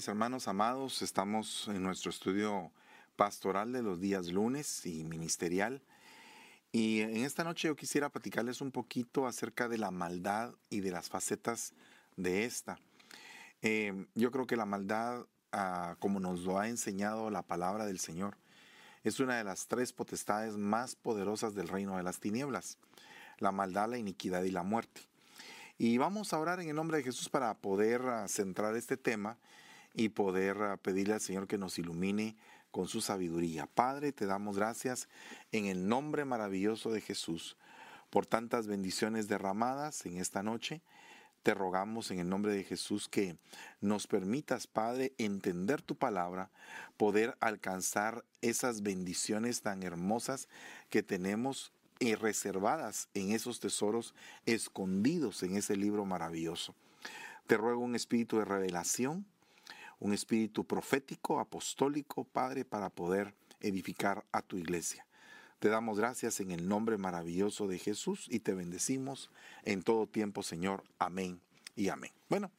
mis hermanos amados, estamos en nuestro estudio pastoral de los días lunes y ministerial. Y en esta noche yo quisiera platicarles un poquito acerca de la maldad y de las facetas de esta. Eh, yo creo que la maldad, ah, como nos lo ha enseñado la palabra del Señor, es una de las tres potestades más poderosas del reino de las tinieblas. La maldad, la iniquidad y la muerte. Y vamos a orar en el nombre de Jesús para poder ah, centrar este tema y poder ah, pedirle al Señor que nos ilumine con su sabiduría. Padre, te damos gracias en el nombre maravilloso de Jesús por tantas bendiciones derramadas en esta noche. Te rogamos en el nombre de Jesús que nos permitas, Padre, entender tu palabra, poder alcanzar esas bendiciones tan hermosas que tenemos y reservadas en esos tesoros escondidos en ese libro maravilloso. Te ruego un espíritu de revelación, un espíritu profético, apostólico, Padre, para poder edificar a tu iglesia. Te damos gracias en el nombre maravilloso de Jesús y te bendecimos en todo tiempo, Señor. Amén y amén. Bueno,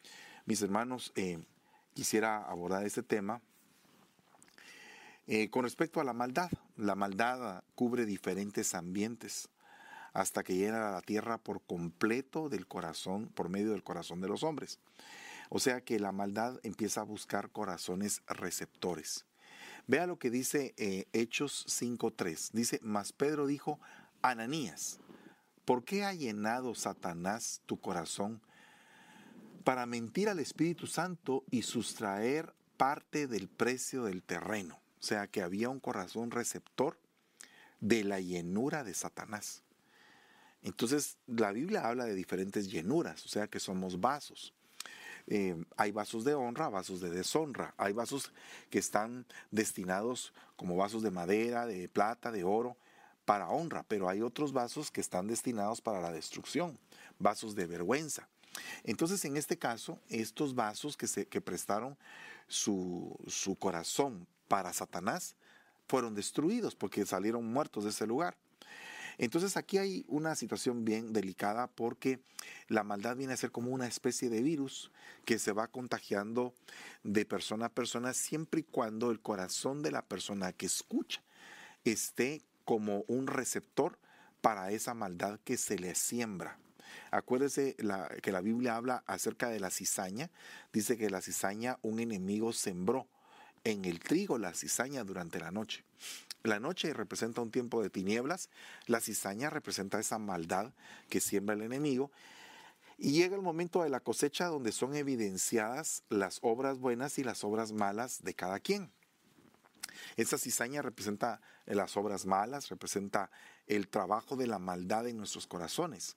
mis hermanos, eh, quisiera abordar este tema eh, con respecto a la maldad, la maldad cubre diferentes ambientes hasta que llena la tierra por completo del corazón, por medio del corazón de los hombres. O sea que la maldad empieza a buscar corazones receptores. Vea lo que dice eh, Hechos 5.3. Dice, mas Pedro dijo, Ananías, ¿por qué ha llenado Satanás tu corazón para mentir al Espíritu Santo y sustraer parte del precio del terreno? O sea que había un corazón receptor de la llenura de Satanás. Entonces, la Biblia habla de diferentes llenuras, o sea que somos vasos. Eh, hay vasos de honra, vasos de deshonra. Hay vasos que están destinados como vasos de madera, de plata, de oro, para honra, pero hay otros vasos que están destinados para la destrucción, vasos de vergüenza. Entonces, en este caso, estos vasos que, se, que prestaron su, su corazón para Satanás fueron destruidos porque salieron muertos de ese lugar. Entonces aquí hay una situación bien delicada porque la maldad viene a ser como una especie de virus que se va contagiando de persona a persona siempre y cuando el corazón de la persona que escucha esté como un receptor para esa maldad que se le siembra. Acuérdese que la Biblia habla acerca de la cizaña. Dice que la cizaña un enemigo sembró en el trigo la cizaña durante la noche. La noche representa un tiempo de tinieblas, la cizaña representa esa maldad que siembra el enemigo. Y llega el momento de la cosecha donde son evidenciadas las obras buenas y las obras malas de cada quien. Esa cizaña representa las obras malas, representa el trabajo de la maldad en nuestros corazones.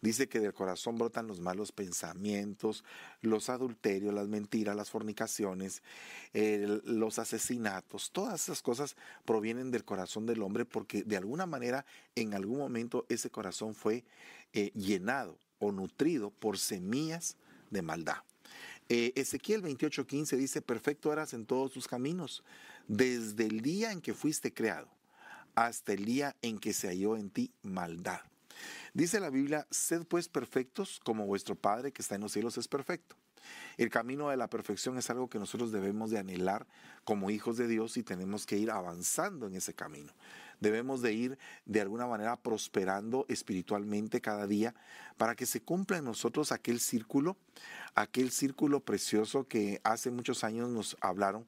Dice que del corazón brotan los malos pensamientos, los adulterios, las mentiras, las fornicaciones, los asesinatos. Todas esas cosas provienen del corazón del hombre porque de alguna manera en algún momento ese corazón fue eh, llenado o nutrido por semillas de maldad. Eh, Ezequiel 28:15 dice, perfecto eras en todos tus caminos, desde el día en que fuiste creado hasta el día en que se halló en ti maldad. Dice la Biblia, sed pues perfectos como vuestro Padre que está en los cielos es perfecto. El camino de la perfección es algo que nosotros debemos de anhelar como hijos de Dios y tenemos que ir avanzando en ese camino. Debemos de ir de alguna manera prosperando espiritualmente cada día para que se cumpla en nosotros aquel círculo, aquel círculo precioso que hace muchos años nos hablaron,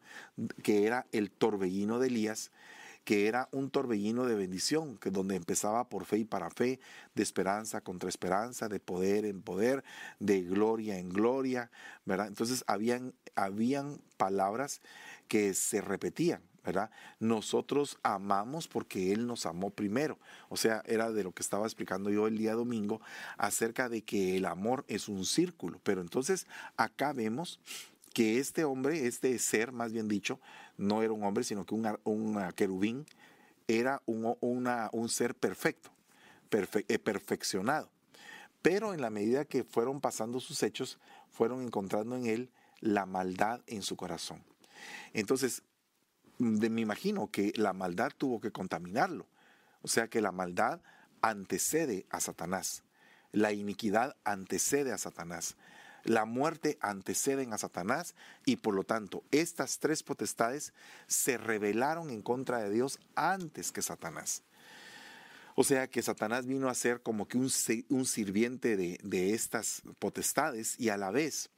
que era el torbellino de Elías, que era un torbellino de bendición, que donde empezaba por fe y para fe, de esperanza contra esperanza, de poder en poder, de gloria en gloria, ¿verdad? Entonces habían, habían palabras que se repetían, ¿verdad? Nosotros amamos porque Él nos amó primero. O sea, era de lo que estaba explicando yo el día domingo acerca de que el amor es un círculo. Pero entonces acá vemos que este hombre, este ser más bien dicho, no era un hombre, sino que un, querubín era un, un ser perfecto, eh, perfeccionado. Pero en la medida que fueron pasando sus hechos, fueron encontrando en él la maldad en su corazón. Entonces, me imagino que la maldad tuvo que contaminarlo. O sea que la maldad antecede a Satanás. La iniquidad antecede a Satanás. La muerte anteceden a Satanás y por lo tanto estas tres potestades se rebelaron en contra de Dios antes que Satanás. O sea que Satanás vino a ser como que un, sirviente de, estas potestades y a la vez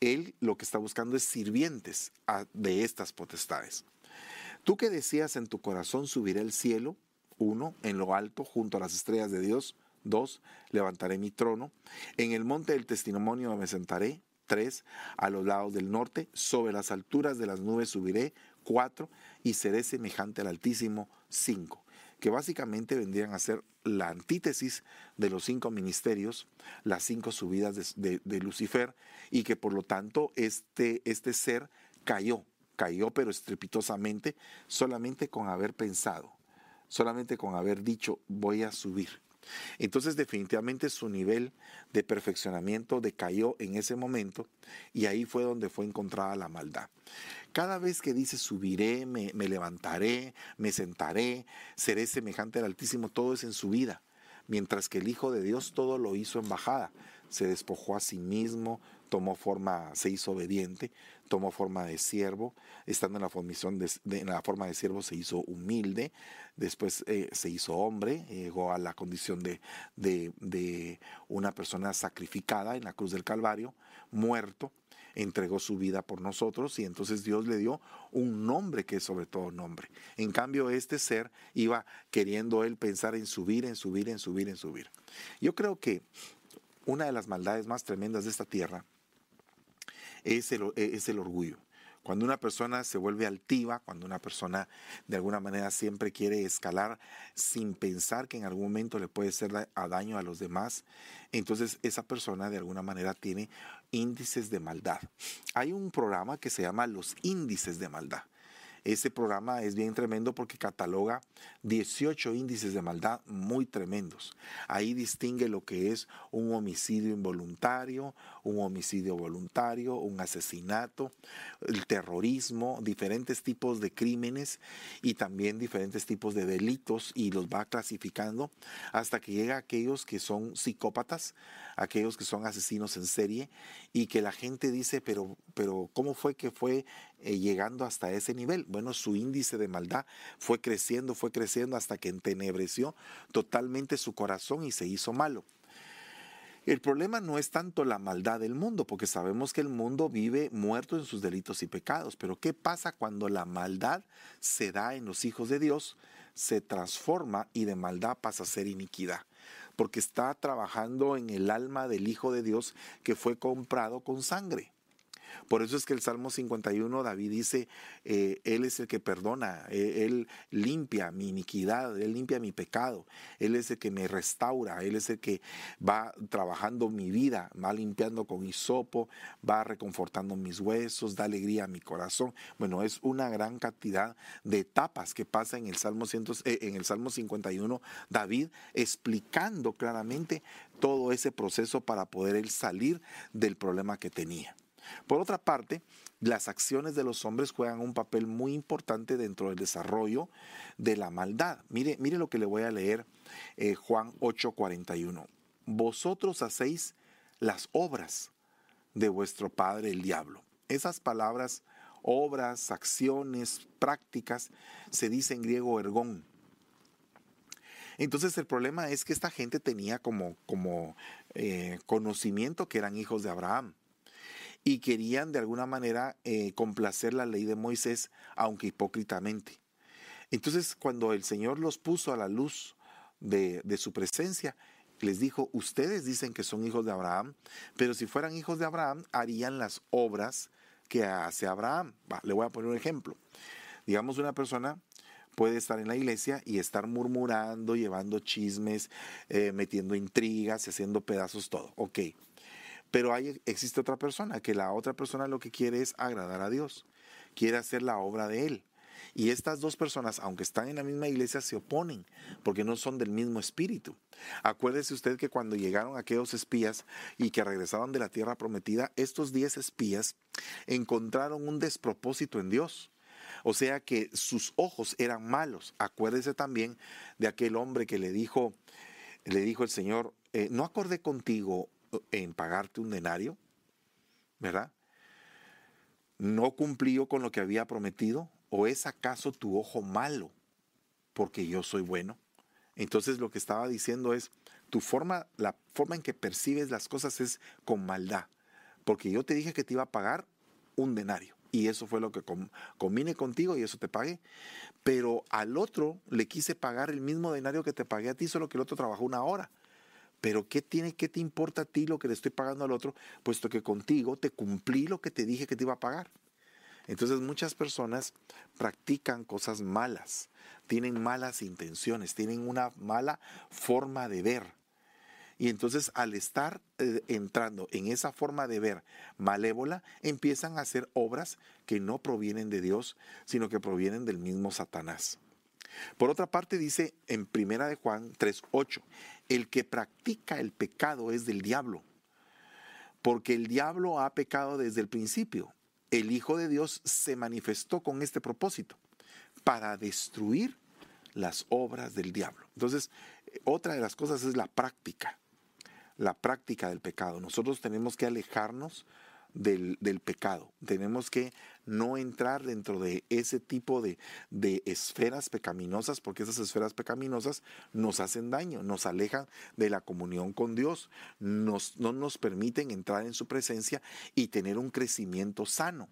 él lo que está buscando es sirvientes de estas potestades. Tú que decías en tu corazón subiré al cielo, uno, en lo alto, junto a las estrellas de Dios, dos, levantaré mi trono, en el monte del testimonio me sentaré, tres, a los lados del norte, sobre las alturas de las nubes subiré, cuatro, y seré semejante al Altísimo, cinco que básicamente vendrían a ser la antítesis de los cinco ministerios, las cinco subidas de, Lucifer, y que por lo tanto este, este ser cayó, cayó pero estrepitosamente, solamente con haber pensado, solamente con haber dicho voy a subir. Entonces definitivamente su nivel de perfeccionamiento decayó en ese momento y ahí fue donde fue encontrada la maldad. Cada vez que dice subiré, me, levantaré, me sentaré, seré semejante al Altísimo, todo es en su vida. Mientras que el Hijo de Dios todo lo hizo en bajada. Se despojó a sí mismo, tomó forma, se hizo obediente, tomó forma de siervo, estando en la, formación de, en la forma de siervo se hizo humilde, después eh, se hizo hombre, llegó a la condición de, de, una persona sacrificada en la cruz del Calvario, muerto, entregó su vida por nosotros y entonces Dios le dio un nombre que es sobre todo nombre. En cambio, este ser iba queriendo él pensar en subir, en subir, en subir, en subir. Yo creo que una de las maldades más tremendas de esta tierra es el, es el orgullo. Cuando una persona se vuelve altiva, cuando una persona de alguna manera siempre quiere escalar sin pensar que en algún momento le puede hacer daño a los demás, entonces esa persona de alguna manera tiene índices de maldad. Hay un programa que se llama los índices de maldad. Ese programa es bien tremendo porque cataloga 18 índices de maldad muy tremendos. Ahí distingue lo que es un homicidio involuntario, un homicidio voluntario, un asesinato, el terrorismo, diferentes tipos de crímenes y también diferentes tipos de delitos y los va clasificando hasta que llega a aquellos que son psicópatas, aquellos que son asesinos en serie y que la gente dice, pero, pero ¿cómo fue que fue eh, llegando hasta ese nivel? Bueno, su índice de maldad fue creciendo, fue creciendo hasta que entenebreció totalmente su corazón y se hizo malo. El problema no es tanto la maldad del mundo, porque sabemos que el mundo vive muerto en sus delitos y pecados, pero ¿qué pasa cuando la maldad se da en los hijos de Dios, se transforma y de maldad pasa a ser iniquidad? porque está trabajando en el alma del Hijo de Dios que fue comprado con sangre. Por eso es que el Salmo 51, David dice, eh, Él es el que perdona, eh, Él limpia mi iniquidad, Él limpia mi pecado, Él es el que me restaura, Él es el que va trabajando mi vida, va limpiando con hisopo, va reconfortando mis huesos, da alegría a mi corazón. Bueno, es una gran cantidad de etapas que pasa en el Salmo, eh, en el Salmo 51, David explicando claramente todo ese proceso para poder él salir del problema que tenía. Por otra parte, las acciones de los hombres juegan un papel muy importante dentro del desarrollo de la maldad. Mire, mire lo que le voy a leer eh, Juan 8:41. Vosotros hacéis las obras de vuestro padre el diablo. Esas palabras, obras, acciones, prácticas, se dice en griego ergón. Entonces el problema es que esta gente tenía como, como eh, conocimiento que eran hijos de Abraham y querían de alguna manera eh, complacer la ley de Moisés, aunque hipócritamente. Entonces, cuando el Señor los puso a la luz de, su presencia, les dijo, ustedes dicen que son hijos de Abraham, pero si fueran hijos de Abraham, harían las obras que hace Abraham. le voy a poner un ejemplo. Digamos, una persona puede estar en la iglesia y estar murmurando, llevando chismes, eh, metiendo intrigas haciendo pedazos todo. Ok, pero existe otra persona, que la otra persona lo que quiere es agradar a Dios, quiere hacer la obra de Él. Y estas dos personas, aunque están en la misma iglesia, se oponen porque no son del mismo espíritu. Acuérdese usted que cuando llegaron aquellos espías y que regresaban de la tierra prometida, estos diez espías encontraron un despropósito en Dios. O sea que sus ojos eran malos. Acuérdese también de aquel hombre que le dijo, le dijo el Señor, eh, no acordé contigo en pagarte un denario? ¿verdad? ¿No cumplió con lo que había prometido? ¿O es acaso tu ojo malo porque yo soy bueno? Entonces lo que estaba diciendo es, tu forma, la forma en que percibes las cosas es con maldad, porque yo te dije que te iba a pagar un denario y eso fue lo que combine contigo y eso te pagué. Pero al otro le quise pagar el mismo denario que te pagué a ti, solo que el otro trabajó una hora. Pero ¿qué tiene, qué te importa a ti lo que le estoy pagando al otro? Puesto que contigo te cumplí lo que te dije que te iba a pagar. Entonces muchas personas practican cosas malas, tienen malas intenciones, tienen una mala forma de ver. Y entonces al estar eh, entrando en esa forma de ver malévola, empiezan a hacer obras que no provienen de Dios, sino que provienen del mismo Satanás. Por otra parte dice en Primera de Juan 3:8, el que practica el pecado es del diablo, porque el diablo ha pecado desde el principio. El Hijo de Dios se manifestó con este propósito, para destruir las obras del diablo. Entonces, otra de las cosas es la práctica la práctica del pecado. Nosotros tenemos que alejarnos del, pecado. Tenemos que no entrar dentro de ese tipo de, esferas pecaminosas, porque esas esferas pecaminosas nos hacen daño, nos alejan de la comunión con Dios, no nos permiten entrar en su presencia y tener un crecimiento sano.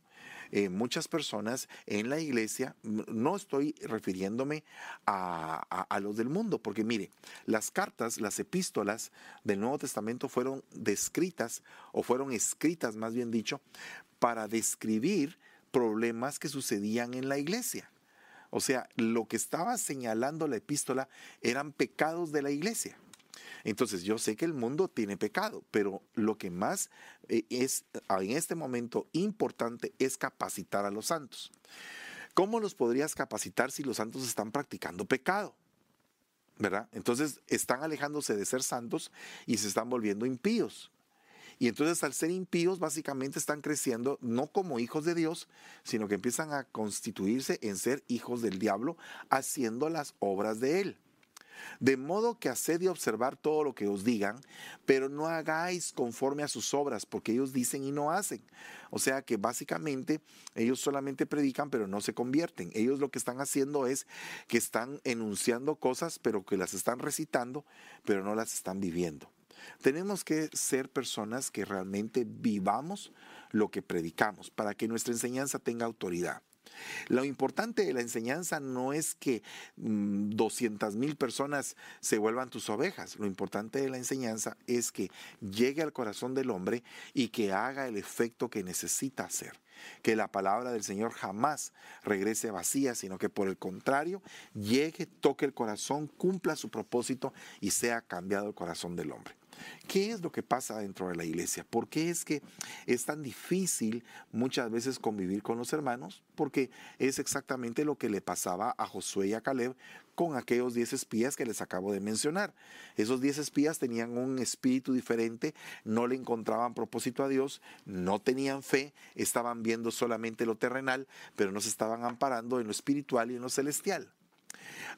Eh, muchas personas en la iglesia, no estoy refiriéndome a, a, los del mundo, porque mire, las cartas, las epístolas del Nuevo Testamento fueron descritas, o fueron escritas más bien dicho, para describir problemas que sucedían en la iglesia. O sea, lo que estaba señalando la epístola eran pecados de la iglesia. Entonces yo sé que el mundo tiene pecado, pero lo que más eh, es en este momento importante es capacitar a los santos. ¿Cómo los podrías capacitar si los santos están practicando pecado? ¿Verdad? Entonces están alejándose de ser santos y se están volviendo impíos. Y entonces al ser impíos básicamente están creciendo no como hijos de Dios, sino que empiezan a constituirse en ser hijos del diablo, haciendo las obras de él. De modo que haced y observar todo lo que os digan, pero no hagáis conforme a sus obras, porque ellos dicen y no hacen. O sea que básicamente ellos solamente predican, pero no se convierten. Ellos lo que están haciendo es que están enunciando cosas, pero que las están recitando, pero no las están viviendo. Tenemos que ser personas que realmente vivamos lo que predicamos para que nuestra enseñanza tenga autoridad. Lo importante de la enseñanza no es que 200 mm, mil personas se vuelvan tus ovejas. Lo importante de la enseñanza es que llegue al corazón del hombre y que haga el efecto que necesita hacer. Que la palabra del Señor jamás regrese vacía, sino que por el contrario llegue, toque el corazón, cumpla su propósito y sea cambiado el corazón del hombre. ¿Qué es lo que pasa dentro de la iglesia? ¿Por qué es que es tan difícil muchas veces convivir con los hermanos? Porque es exactamente lo que le pasaba a Josué y a Caleb con aquellos diez espías que les acabo de mencionar. Esos diez espías tenían un espíritu diferente, no le encontraban propósito a Dios, no tenían fe, estaban viendo solamente lo terrenal, pero no se estaban amparando en lo espiritual y en lo celestial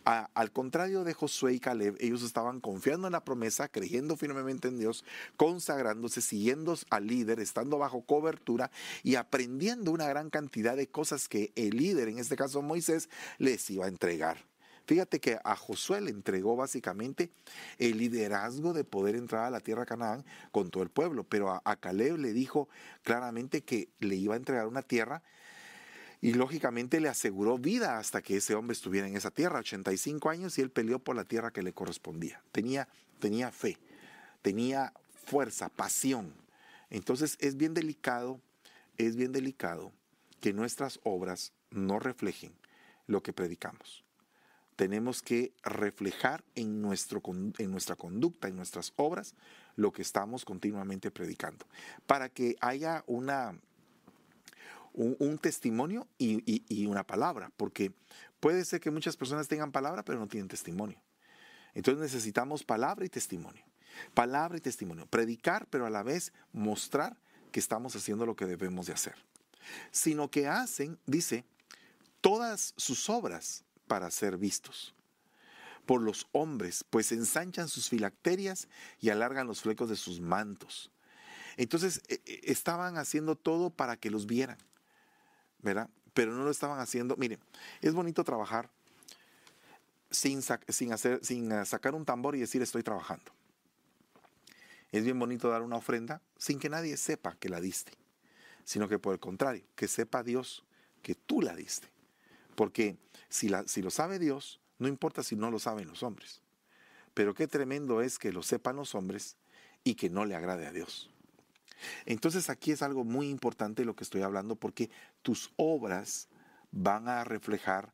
al contrario de Josué y Caleb, ellos estaban confiando en la promesa, creyendo firmemente en Dios, consagrándose, siguiendo al líder, estando bajo cobertura y aprendiendo una gran cantidad de cosas que el líder, en este caso Moisés, les iba a entregar. Fíjate que a Josué le entregó básicamente el liderazgo de poder entrar a la tierra Canaán con todo el pueblo, pero a, a Caleb le dijo claramente que le iba a entregar una tierra y lógicamente le aseguró vida hasta que ese hombre estuviera en esa tierra, 85 años, y él peleó por la tierra que le correspondía. Tenía, tenía fe, tenía fuerza, pasión. Entonces es bien delicado, es bien delicado que nuestras obras no reflejen lo que predicamos. Tenemos que reflejar en, nuestro, en nuestra conducta, en nuestras obras, lo que estamos continuamente predicando, para que haya una un, testimonio y, una palabra, porque puede ser que muchas personas tengan palabra pero no tienen testimonio. Entonces necesitamos palabra y testimonio. Palabra y testimonio. Predicar, pero a la vez mostrar que estamos haciendo lo que debemos de hacer. Sino que hacen, dice, todas sus obras para ser vistos por los hombres, pues ensanchan sus filacterias y alargan los flecos de sus mantos. Entonces e, e, estaban haciendo todo para que los vieran, Pero no lo estaban haciendo. Miren, es bonito trabajar sin, eh, sacar un tambor y decir estoy trabajando. Es bien bonito dar una ofrenda sin que nadie sepa que la diste, sino que por el contrario, que sepa Dios que tú la diste. Porque si lo sabe Dios, no importa si no lo saben los hombres. Pero qué tremendo es que lo sepan los hombres y que no le agrade a Dios. Entonces aquí es algo muy importante lo que estoy hablando porque tus obras van a reflejar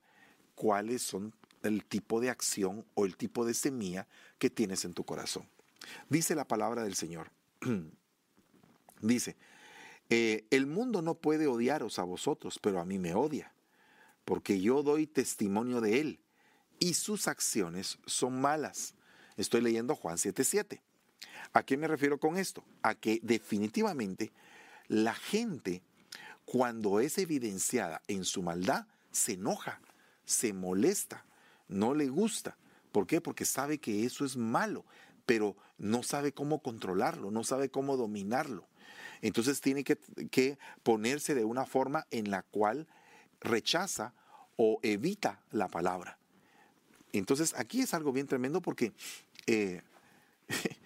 cuáles son el tipo de acción o el tipo de semilla que tienes en tu corazón. Dice la palabra del Señor. Dice, eh, el mundo no puede odiaros a vosotros, pero a mí me odia, porque yo doy testimonio de él y sus acciones son malas. Estoy leyendo Juan 7:7. ¿A qué me refiero con esto? A que definitivamente la gente, cuando es evidenciada en su maldad, se enoja, se molesta, no le gusta. ¿Por qué? Porque sabe que eso es malo, pero no sabe cómo controlarlo, no sabe cómo dominarlo. Entonces tiene que, ponerse de una forma en la cual rechaza o evita la palabra. Entonces aquí es algo bien tremendo porque eh,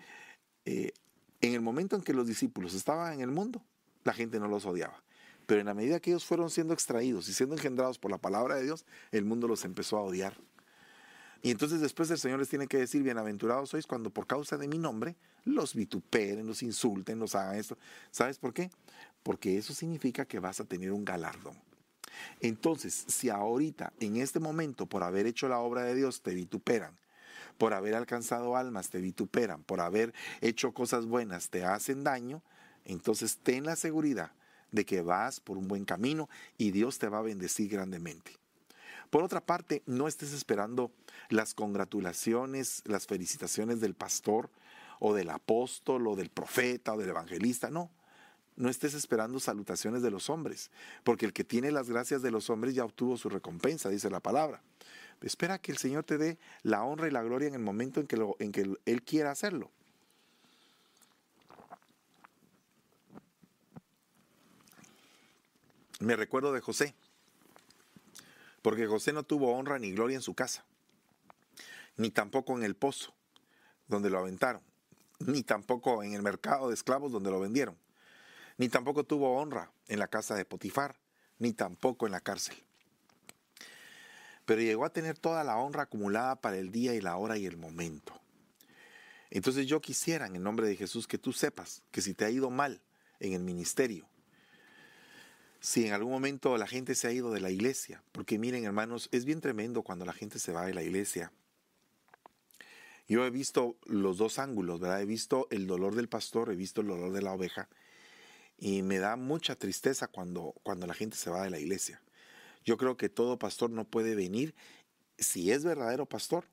eh, en el momento en que los discípulos estaban en el mundo, la gente no los odiaba. Pero en la medida que ellos fueron siendo extraídos y siendo engendrados por la palabra de Dios, el mundo los empezó a odiar. Y entonces después el Señor les tiene que decir, bienaventurados sois cuando por causa de mi nombre los vituperen, los insulten, los hagan esto. ¿Sabes por qué? Porque eso significa que vas a tener un galardón. Entonces, si ahorita, en este momento, por haber hecho la obra de Dios, te vituperan, por haber alcanzado almas, te vituperan, por haber hecho cosas buenas, te hacen daño, entonces ten la seguridad de que vas por un buen camino y Dios te va a bendecir grandemente. Por otra parte, no estés esperando las congratulaciones, las felicitaciones del pastor o del apóstol o del profeta o del evangelista, no. No estés esperando salutaciones de los hombres, porque el que tiene las gracias de los hombres ya obtuvo su recompensa, dice la palabra. Espera que el Señor te dé la honra y la gloria en el momento en que, Él quiera hacerlo. Me recuerdo de José, porque José no tuvo honra ni gloria en su casa, ni tampoco en el pozo donde lo aventaron, ni tampoco en el mercado de esclavos donde lo vendieron ni tampoco tuvo honra en la casa de Potifar, ni tampoco en la cárcel. Pero llegó a tener toda la honra acumulada para el día y la hora y el momento. Entonces yo quisiera, en el nombre de Jesús, que tú sepas que si te ha ido mal en el ministerio, si en algún momento la gente se ha ido de la iglesia, porque miren hermanos, es bien tremendo cuando la gente se va de la iglesia. Yo he visto los dos ángulos, ¿verdad? He visto el dolor del pastor, he visto el dolor de la oveja, y me da mucha tristeza cuando, cuando la gente se va de la iglesia. Yo creo que todo pastor no puede venir, si es verdadero pastor,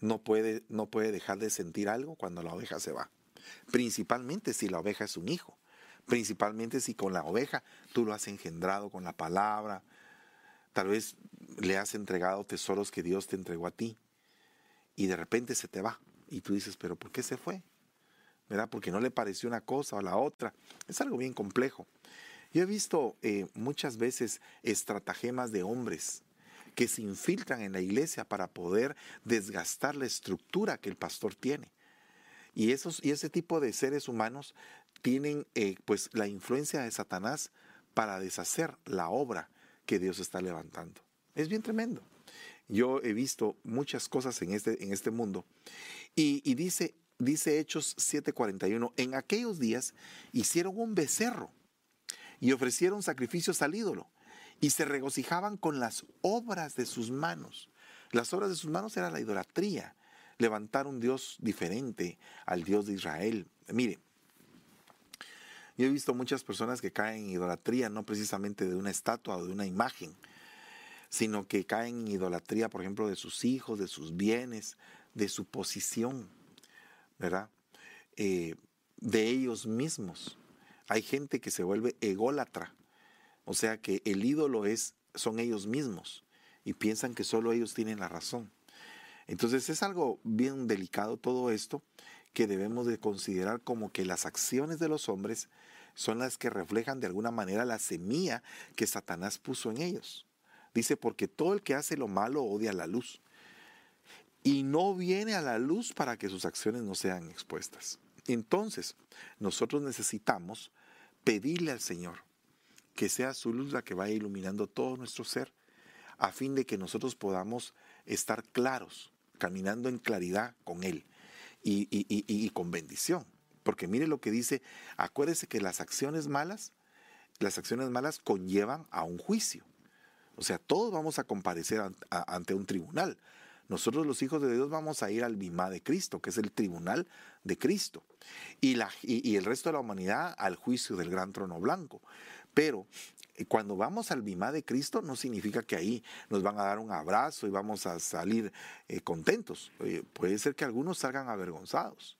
no puede, no puede dejar de sentir algo cuando la oveja se va. Principalmente si la oveja es un hijo. Principalmente si con la oveja tú lo has engendrado con la palabra. Tal vez le has entregado tesoros que Dios te entregó a ti. Y de repente se te va. Y tú dices, pero ¿por qué se fue? ¿verdad? Porque no le pareció una cosa o la otra. Es algo bien complejo. Yo he visto eh, muchas veces estratagemas de hombres que se infiltran en la iglesia para poder desgastar la estructura que el pastor tiene. Y, esos, y ese tipo de seres humanos tienen eh, pues la influencia de Satanás para deshacer la obra que Dios está levantando. Es bien tremendo. Yo he visto muchas cosas en este, en este mundo. Y, y dice, dice Hechos 7:41, en aquellos días hicieron un becerro y ofrecieron sacrificios al ídolo y se regocijaban con las obras de sus manos. Las obras de sus manos era la idolatría, levantar un Dios diferente al Dios de Israel. Mire, yo he visto muchas personas que caen en idolatría, no precisamente de una estatua o de una imagen, sino que caen en idolatría, por ejemplo, de sus hijos, de sus bienes, de su posición. ¿verdad? Eh, de ellos mismos. Hay gente que se vuelve ególatra, o sea que el ídolo es, son ellos mismos y piensan que solo ellos tienen la razón. Entonces es algo bien delicado todo esto que debemos de considerar como que las acciones de los hombres son las que reflejan de alguna manera la semilla que Satanás puso en ellos. Dice, porque todo el que hace lo malo odia la luz y no viene a la luz para que sus acciones no sean expuestas. Entonces, nosotros necesitamos pedirle al Señor que sea su luz la que vaya iluminando todo nuestro ser, a fin de que nosotros podamos estar claros, caminando en claridad con Él y, con bendición. Porque mire lo que dice, acuérdese que las acciones malas, las acciones malas conllevan a un juicio. O sea, todos vamos a comparecer ante un tribunal. Nosotros los hijos de Dios vamos a ir al Bimá de Cristo, que es el tribunal de Cristo, y, el resto de la humanidad al juicio del gran trono blanco. Pero eh, cuando vamos al Bimá de Cristo no significa que ahí nos van a dar un abrazo y vamos a salir eh, contentos. puede ser que algunos salgan avergonzados.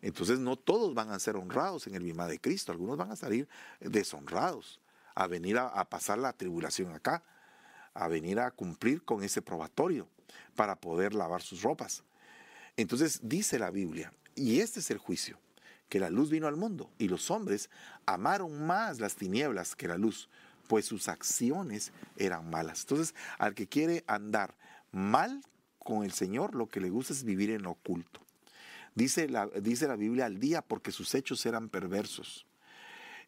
Entonces no todos van a ser honrados en el Bimá de Cristo, algunos van a salir deshonrados, a venir a pasar la tribulación acá, a venir a cumplir con ese probatorio para poder lavar sus ropas. Entonces dice la Biblia, y este es el juicio, que la luz vino al mundo y los hombres amaron más las tinieblas que la luz, pues sus acciones eran malas. Entonces, al que quiere andar mal con el Señor, lo que le gusta es vivir en oculto. Dice la, dice la Biblia al día porque sus hechos eran perversos.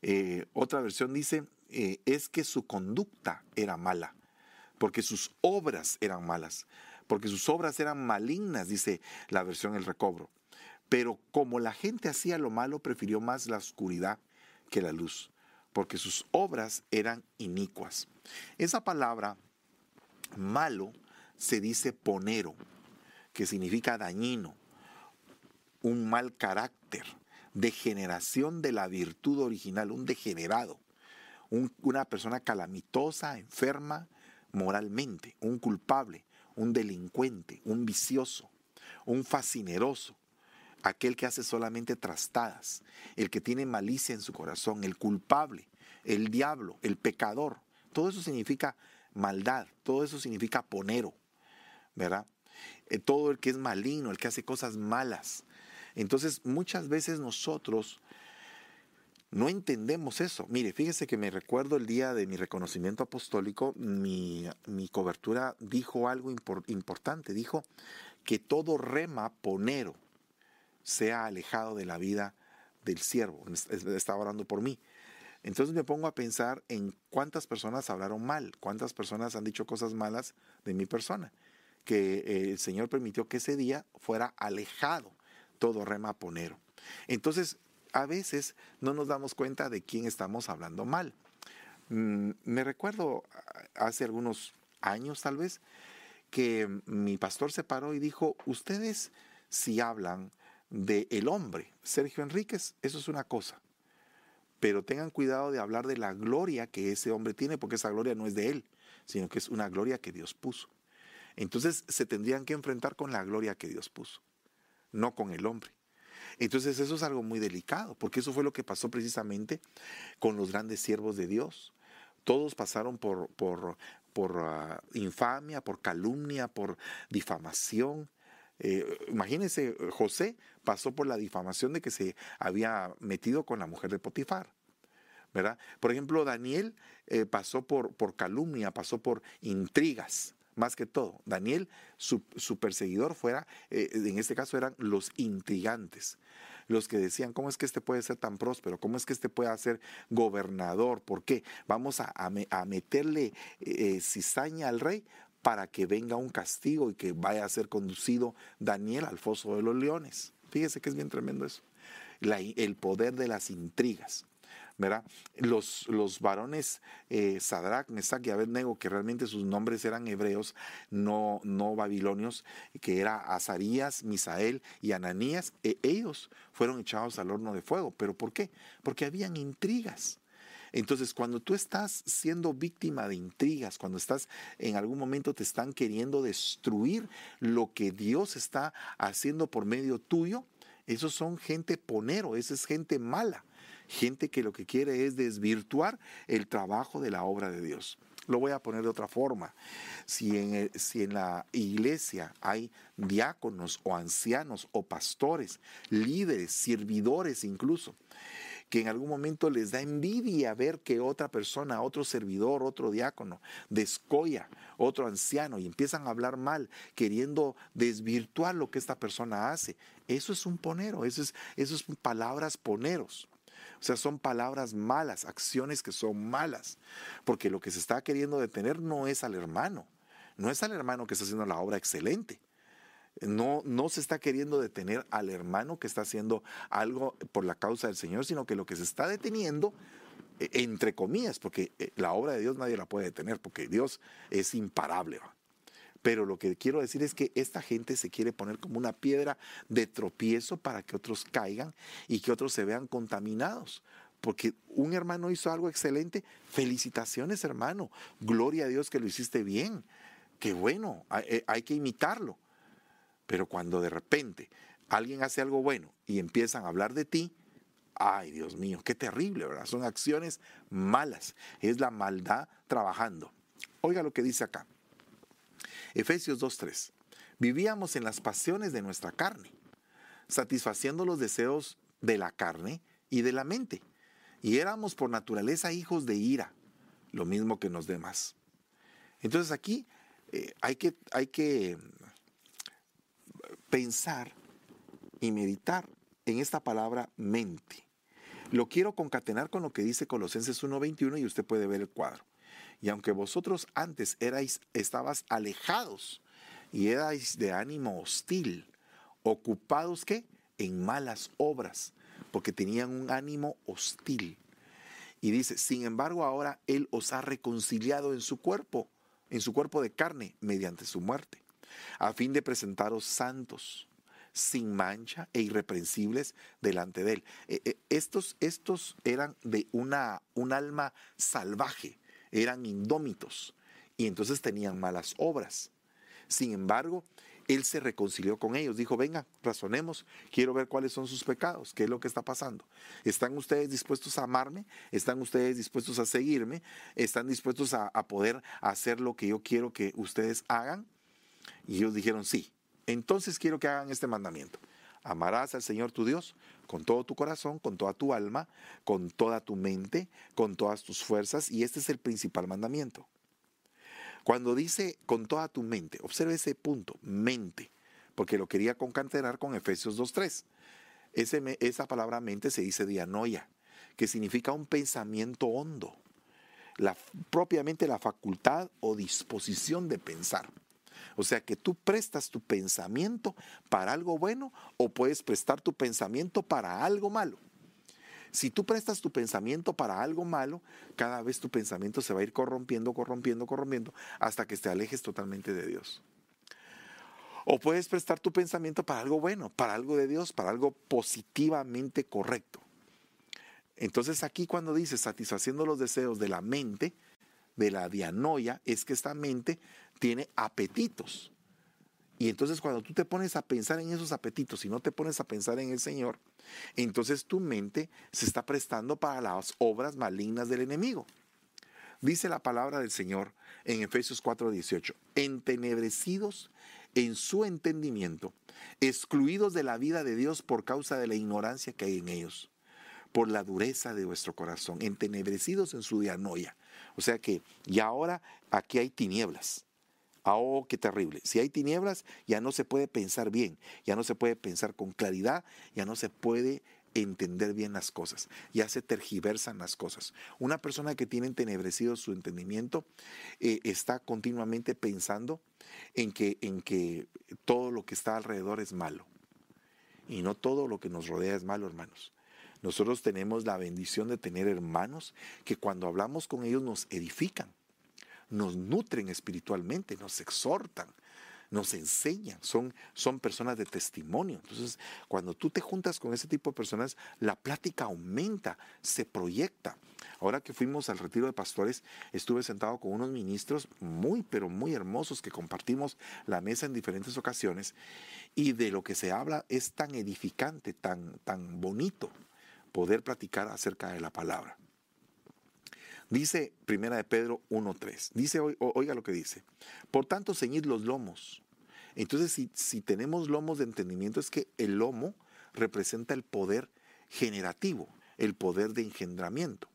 Eh, otra versión dice, eh, es que su conducta era mala, porque sus obras eran malas porque sus obras eran malignas, dice la versión El Recobro. Pero como la gente hacía lo malo, prefirió más la oscuridad que la luz, porque sus obras eran inicuas. Esa palabra malo se dice ponero, que significa dañino, un mal carácter, degeneración de la virtud original, un degenerado, una persona calamitosa, enferma moralmente, un culpable, un delincuente, un vicioso, un fascineroso, aquel que hace solamente trastadas, el que tiene malicia en su corazón, el culpable, el diablo, el pecador. Todo eso significa maldad, todo eso significa ponero, ¿verdad? Eh, todo el que es maligno, el que hace cosas malas. Entonces muchas veces nosotros no entendemos eso. Mire, fíjese que me recuerdo el día de mi reconocimiento apostólico, mi, cobertura dijo algo importante, dijo que todo rema ponero sea alejado de la vida del siervo. Estaba orando por mí. Entonces me pongo a pensar en cuántas personas hablaron mal, cuántas personas han dicho cosas malas de mi persona, que eh, el Señor permitió que ese día fuera alejado todo rema ponero. Entonces, a veces no nos damos cuenta de quién estamos hablando mal. Mm, me recuerdo hace algunos años tal vez que mi pastor se paró y dijo, ustedes si hablan de el hombre, Sergio Enríquez, eso es una cosa, pero tengan cuidado de hablar de la gloria que ese hombre tiene, porque esa gloria no es de él, sino que es una gloria que Dios puso. Entonces se tendrían que enfrentar con la gloria que Dios puso, no con el hombre. Entonces eso es algo muy delicado, porque eso fue lo que pasó precisamente con los grandes siervos de Dios. Todos pasaron por, por, por ah, infamia, por calumnia, por difamación. Eh, imagínense, José pasó por la difamación de que se había metido con la mujer de Potifar. ¿verdad? Por ejemplo, Daniel eh, pasó por, por calumnia, pasó por intrigas más que todo. Daniel, su, perseguidor fuera, eh, en este caso eran los intrigantes, los que decían, ¿cómo es que este puede ser tan próspero? ¿Cómo es que este puede ser gobernador? ¿Por qué? Vamos a, meterle eh, cizaña al rey para que venga un castigo y que vaya a ser conducido Daniel al foso de los leones. Fíjese que es bien tremendo eso. el poder de las intrigas. ¿Verdad? Los, los varones eh, Sadrach, Mesach y Abednego, que realmente sus nombres eran hebreos, no, no babilonios, que era Azarías, Misael y Ananías, e ellos fueron echados al horno de fuego. ¿Pero por qué? Porque habían intrigas. Entonces, cuando tú estás siendo víctima de intrigas, cuando estás en algún momento te están queriendo destruir lo que Dios está haciendo por medio tuyo, esos son gente ponero, esa es gente mala gente que lo que quiere es desvirtuar el trabajo de la obra de Dios. Lo voy a poner de otra forma. Si en, si en la iglesia hay diáconos o ancianos o pastores, líderes, servidores incluso, que en algún momento les da envidia ver que otra persona, otro servidor, otro diácono, descoya, otro anciano y empiezan a hablar mal, queriendo desvirtuar lo que esta persona hace. Eso es un ponero, eso es, eso es palabras poneros. O sea, son palabras malas, acciones que son malas, porque lo que se está queriendo detener no es al hermano, no es al hermano que está haciendo la obra excelente. No, no se está queriendo detener al hermano que está haciendo algo por la causa del Señor, sino que lo que se está deteniendo, e, entre comillas, porque eh, la obra de Dios nadie la puede detener, porque Dios es imparable. Pero lo que quiero decir es que esta gente se quiere poner como una piedra de tropiezo para que otros caigan y que otros se vean contaminados. Porque un hermano hizo algo excelente. Felicitaciones, hermano. Gloria a Dios que lo hiciste bien. Qué bueno, hay, eh, hay que imitarlo. Pero cuando de repente alguien hace algo bueno y empiezan a hablar de ti, ay Dios mío, qué terrible, ¿verdad? Son acciones malas. Es la maldad trabajando. Oiga lo que dice acá. Efesios 2.3. Vivíamos en las pasiones de nuestra carne, satisfaciendo los deseos de la carne y de la mente. Y éramos por naturaleza hijos de ira, lo mismo que los demás. Entonces aquí eh, hay, que, hay que pensar y meditar en esta palabra mente. Lo quiero concatenar con lo que dice Colosenses 1.21 y usted puede ver el cuadro. Y aunque vosotros antes erais, estabas alejados y erais de ánimo hostil, ocupados ¿qué? En malas obras, porque tenían un ánimo hostil. Y dice, sin embargo ahora Él os ha reconciliado en su cuerpo, en su cuerpo de carne, mediante su muerte, a fin de presentaros santos, sin mancha e irreprensibles delante de Él. Eh, eh, estos, estos eran de una, un alma salvaje, eran indómitos y entonces tenían malas obras. Sin embargo, él se reconcilió con ellos, dijo, venga, razonemos, quiero ver cuáles son sus pecados, qué es lo que está pasando. ¿Están ustedes dispuestos a amarme? ¿Están ustedes dispuestos a seguirme? ¿Están dispuestos a, a poder hacer lo que yo quiero que ustedes hagan? Y ellos dijeron, sí, entonces quiero que hagan este mandamiento. Amarás al Señor tu Dios con todo tu corazón, con toda tu alma, con toda tu mente, con todas tus fuerzas, y este es el principal mandamiento. Cuando dice con toda tu mente, observe ese punto, mente, porque lo quería concatenar con Efesios 2.3. esa palabra mente se dice dianoia, que significa un pensamiento hondo, la, propiamente la facultad o disposición de pensar. O sea que tú prestas tu pensamiento para algo bueno o puedes prestar tu pensamiento para algo malo. Si tú prestas tu pensamiento para algo malo, cada vez tu pensamiento se va a ir corrompiendo, corrompiendo, corrompiendo, hasta que te alejes totalmente de Dios. O puedes prestar tu pensamiento para algo bueno, para algo de Dios, para algo positivamente correcto. Entonces aquí cuando dice satisfaciendo los deseos de la mente, de la dianoia, es que esta mente tiene apetitos. Y entonces cuando tú te pones a pensar en esos apetitos y no te pones a pensar en el Señor, entonces tu mente se está prestando para las obras malignas del enemigo. Dice la palabra del Señor en Efesios 4:18, entenebrecidos en su entendimiento, excluidos de la vida de Dios por causa de la ignorancia que hay en ellos, por la dureza de vuestro corazón, entenebrecidos en su dianoia. O sea que, y ahora aquí hay tinieblas. Oh, qué terrible. Si hay tinieblas, ya no se puede pensar bien, ya no se puede pensar con claridad, ya no se puede entender bien las cosas, ya se tergiversan las cosas. Una persona que tiene entenebrecido su entendimiento eh, está continuamente pensando en que, en que todo lo que está alrededor es malo. Y no todo lo que nos rodea es malo, hermanos. Nosotros tenemos la bendición de tener hermanos que cuando hablamos con ellos nos edifican nos nutren espiritualmente, nos exhortan, nos enseñan, son, son personas de testimonio. Entonces, cuando tú te juntas con ese tipo de personas, la plática aumenta, se proyecta. Ahora que fuimos al retiro de pastores, estuve sentado con unos ministros muy, pero muy hermosos que compartimos la mesa en diferentes ocasiones y de lo que se habla es tan edificante, tan, tan bonito poder platicar acerca de la palabra. Dice Primera de Pedro 1.3. Dice, oiga lo que dice. Por tanto, ceñid los lomos. Entonces, si, si tenemos lomos de entendimiento, es que el lomo representa el poder generativo, el poder de engendramiento.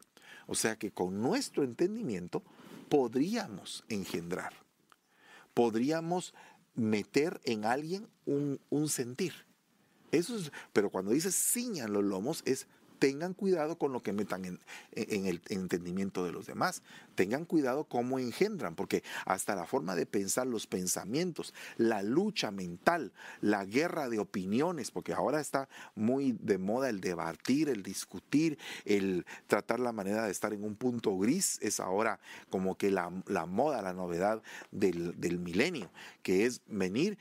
O sea que con nuestro entendimiento podríamos engendrar, podríamos meter en alguien un, un sentir. Eso es, pero cuando dice ciñan los lomos es tengan cuidado con lo que metan en, el entendimiento de los demás. Tengan cuidado cómo engendran, porque hasta la forma de pensar, los pensamientos, la lucha mental, la guerra de opiniones, porque ahora está muy de moda el debatir, el discutir, el tratar la manera de estar en un punto gris, es ahora como que la, moda, la novedad del, milenio, que es venir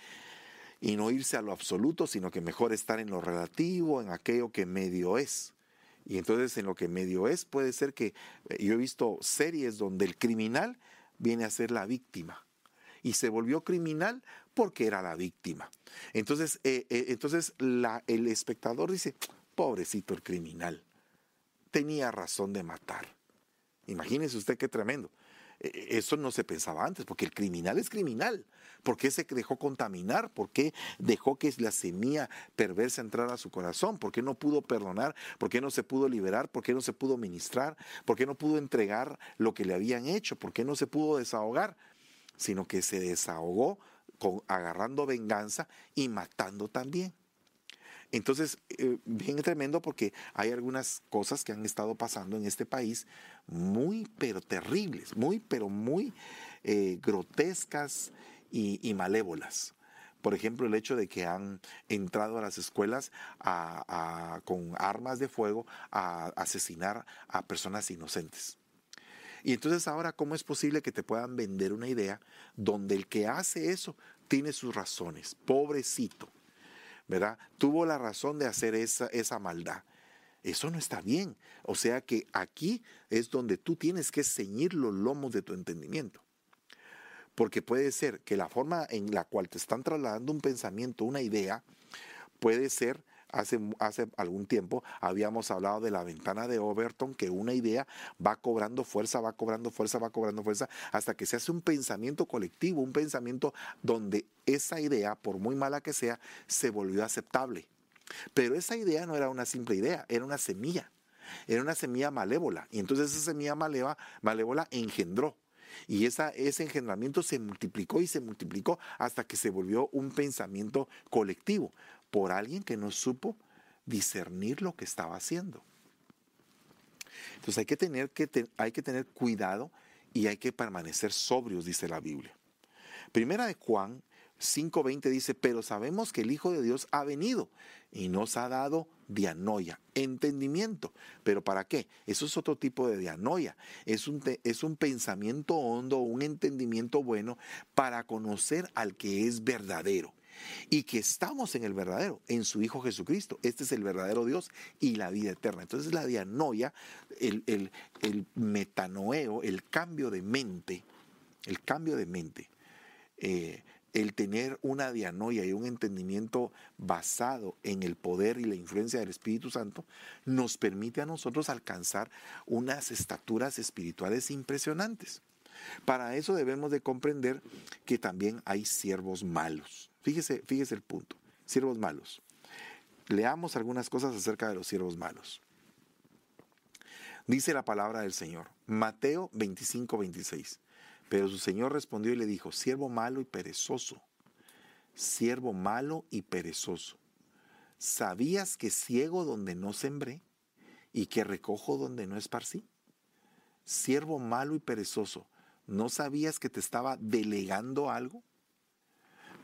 y no irse a lo absoluto, sino que mejor estar en lo relativo, en aquello que medio es. Y entonces en lo que medio es puede ser que eh, yo he visto series donde el criminal viene a ser la víctima y se volvió criminal porque era la víctima. Entonces, eh, eh, entonces la, el espectador dice, pobrecito el criminal, tenía razón de matar. Imagínese usted qué tremendo. E-, eso no se pensaba antes, porque el criminal es criminal. ¿Por qué se dejó contaminar? ¿Por qué dejó que la semilla perversa entrara a su corazón? ¿Por qué no pudo perdonar? ¿Por qué no se pudo liberar? ¿Por qué no se pudo ministrar? ¿Por qué no pudo entregar lo que le habían hecho? ¿Por qué no se pudo desahogar? Sino que se desahogó con, agarrando venganza y matando también. Entonces, eh, bien tremendo porque hay algunas cosas que han estado pasando en este país muy, pero terribles, muy, pero muy eh, grotescas y, malévolas. Por ejemplo, el hecho de que han entrado a las escuelas con armas de fuego a asesinar a personas inocentes. Y entonces ahora, ¿cómo es posible que te puedan vender una idea donde el que hace eso tiene sus razones? Pobrecito. ¿Verdad? Tuvo la razón de hacer esa, esa maldad. Eso no está bien. O sea que aquí es donde tú tienes que ceñir los lomos de tu entendimiento. Porque puede ser que la forma en la cual te están trasladando un pensamiento, una idea, puede ser Hace, hace, algún tiempo habíamos hablado de la ventana de Overton, que una idea va cobrando fuerza, va cobrando fuerza, va cobrando fuerza, hasta que se hace un pensamiento colectivo, un pensamiento donde esa idea, por muy mala que sea, se volvió aceptable. Pero esa idea no era una simple idea, era una semilla, era una semilla malévola. Y entonces esa semilla malévola, malévola engendró. Y esa, ese engendramiento se multiplicó y se multiplicó hasta que se volvió un pensamiento colectivo por alguien que no supo discernir lo que estaba haciendo. Entonces hay que tener, que hay que tener cuidado y hay que permanecer sobrios, dice la Biblia. Primera de Juan 5.20 dice, pero sabemos que el Hijo de Dios ha venido y nos ha dado dianoia, entendimiento. ¿Pero para qué? Eso es otro tipo de dianoia. Es un, es un pensamiento hondo, un entendimiento bueno para conocer al que es verdadero y que estamos en el verdadero, en su Hijo Jesucristo. Este es el verdadero Dios y la vida eterna. Entonces la dianoia, el, el, metanoeo, el cambio de mente, el cambio de mente, eh, el tener una dianoia y un entendimiento basado en el poder y la influencia del Espíritu Santo, nos permite a nosotros alcanzar unas estaturas espirituales impresionantes. Para eso debemos de comprender que también hay siervos malos. Fíjese, fíjese el punto. Siervos malos. Leamos algunas cosas acerca de los siervos malos. Dice la palabra del Señor. Mateo 25, 26. Pero su Señor respondió y le dijo, siervo malo y perezoso, siervo malo y perezoso. ¿Sabías que ciego donde no sembré y que recojo donde no esparcí? Siervo malo y perezoso, ¿no sabías que te estaba delegando algo?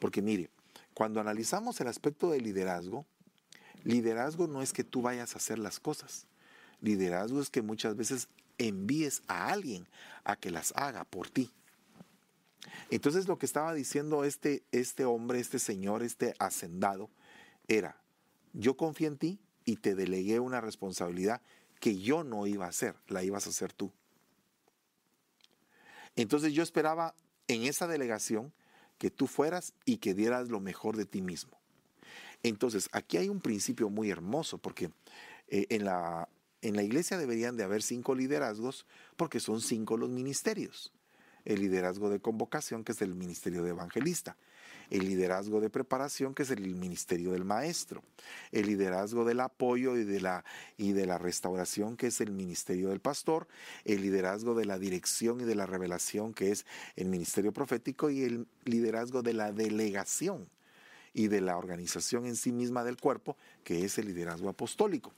Porque mire, cuando analizamos el aspecto del liderazgo, liderazgo no es que tú vayas a hacer las cosas. Liderazgo es que muchas veces envíes a alguien a que las haga por ti. Entonces lo que estaba diciendo este, este hombre, este señor, este hacendado, era, yo confío en ti y te delegué una responsabilidad que yo no iba a hacer, la ibas a hacer tú. Entonces yo esperaba en esa delegación que tú fueras y que dieras lo mejor de ti mismo. Entonces, aquí hay un principio muy hermoso, porque eh, en, la, en la iglesia deberían de haber cinco liderazgos porque son cinco los ministerios. El liderazgo de convocación, que es el ministerio de evangelista. El liderazgo de preparación, que es el ministerio del maestro. El liderazgo del apoyo y de la, y de la restauración, que es el ministerio del pastor. El liderazgo de la dirección y de la revelación, que es el ministerio profético. Y el liderazgo de la delegación y de la organización en sí misma del cuerpo, que es el liderazgo apostólico.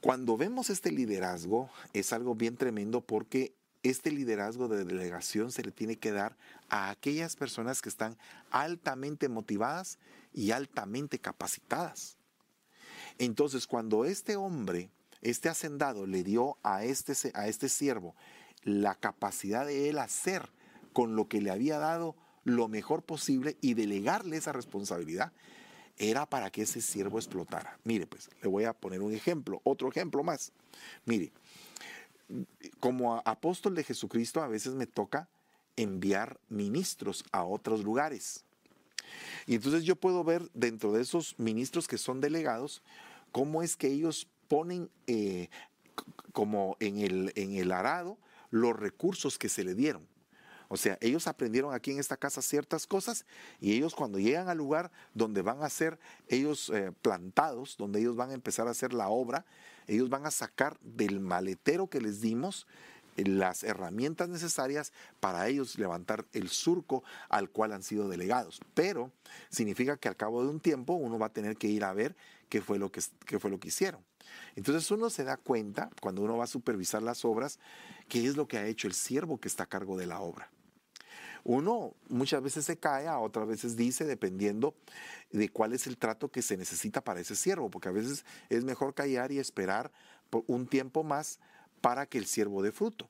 Cuando vemos este liderazgo es algo bien tremendo porque este liderazgo de delegación se le tiene que dar a aquellas personas que están altamente motivadas y altamente capacitadas. Entonces, cuando este hombre, este hacendado, le dio a este, a este siervo la capacidad de él hacer con lo que le había dado lo mejor posible y delegarle esa responsabilidad, era para que ese siervo explotara. Mire, pues, le voy a poner un ejemplo, otro ejemplo más. Mire, como apóstol de Jesucristo a veces me toca enviar ministros a otros lugares. Y entonces yo puedo ver dentro de esos ministros que son delegados, cómo es que ellos ponen eh, como en el, en el arado los recursos que se le dieron. O sea, ellos aprendieron aquí en esta casa ciertas cosas y ellos cuando llegan al lugar donde van a ser ellos eh, plantados, donde ellos van a empezar a hacer la obra, ellos van a sacar del maletero que les dimos eh, las herramientas necesarias para ellos levantar el surco al cual han sido delegados. Pero significa que al cabo de un tiempo uno va a tener que ir a ver qué fue lo que, qué fue lo que hicieron. Entonces uno se da cuenta, cuando uno va a supervisar las obras, qué es lo que ha hecho el siervo que está a cargo de la obra. Uno muchas veces se cae, a otras veces dice, dependiendo de cuál es el trato que se necesita para ese siervo, porque a veces es mejor callar y esperar por un tiempo más para que el siervo dé fruto.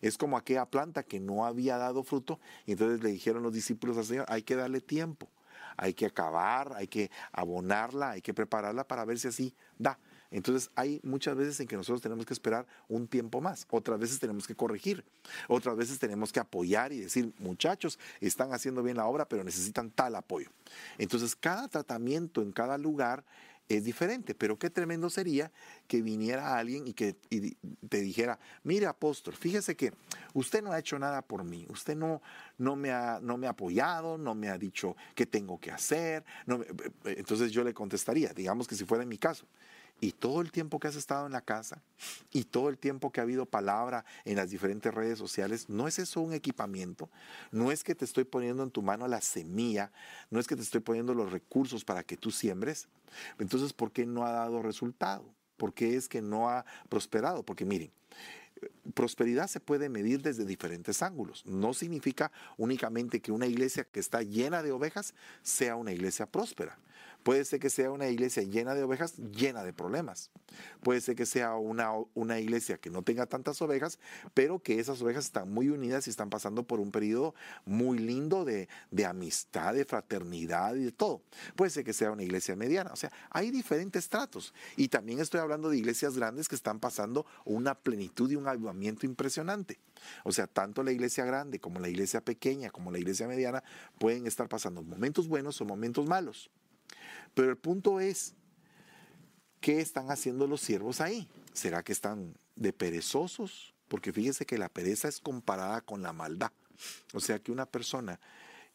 Es como aquella planta que no había dado fruto entonces le dijeron los discípulos al Señor, hay que darle tiempo, hay que acabar, hay que abonarla, hay que prepararla para ver si así da. Entonces hay muchas veces en que nosotros tenemos que esperar un tiempo más, otras veces tenemos que corregir, otras veces tenemos que apoyar y decir, muchachos, están haciendo bien la obra, pero necesitan tal apoyo. Entonces cada tratamiento en cada lugar es diferente, pero qué tremendo sería que viniera alguien y que te dijera, mire apóstol, fíjese que usted no ha hecho nada por mí, usted no, no, me, ha, no me ha apoyado, no me ha dicho qué tengo que hacer. Eh, eh, entonces yo le contestaría, digamos que si fuera en mi caso, y todo el tiempo que has estado en la casa y todo el tiempo que ha habido palabra en las diferentes redes sociales, ¿no es eso un equipamiento? ¿No es que te estoy poniendo en tu mano la semilla? ¿No es que te estoy poniendo los recursos para que tú siembres? Entonces, ¿por qué no ha dado resultado? ¿Por qué es que no ha prosperado? Porque miren, prosperidad se puede medir desde diferentes ángulos. No significa únicamente que una iglesia que está llena de ovejas sea una iglesia próspera. Puede ser que sea una iglesia llena de ovejas, llena de problemas. Puede ser que sea una, una iglesia que no tenga tantas ovejas, pero que esas ovejas están muy unidas y están pasando por un periodo muy lindo de, de amistad, de fraternidad y de todo. Puede ser que sea una iglesia mediana. O sea, hay diferentes tratos. Y también estoy hablando de iglesias grandes que están pasando una plenitud y un avivamiento impresionante. O sea, tanto la iglesia grande como la iglesia pequeña, como la iglesia mediana, pueden estar pasando momentos buenos o momentos malos. Pero el punto es, ¿qué están haciendo los siervos ahí? ¿Será que están de perezosos? Porque fíjese que la pereza es comparada con la maldad. O sea que una persona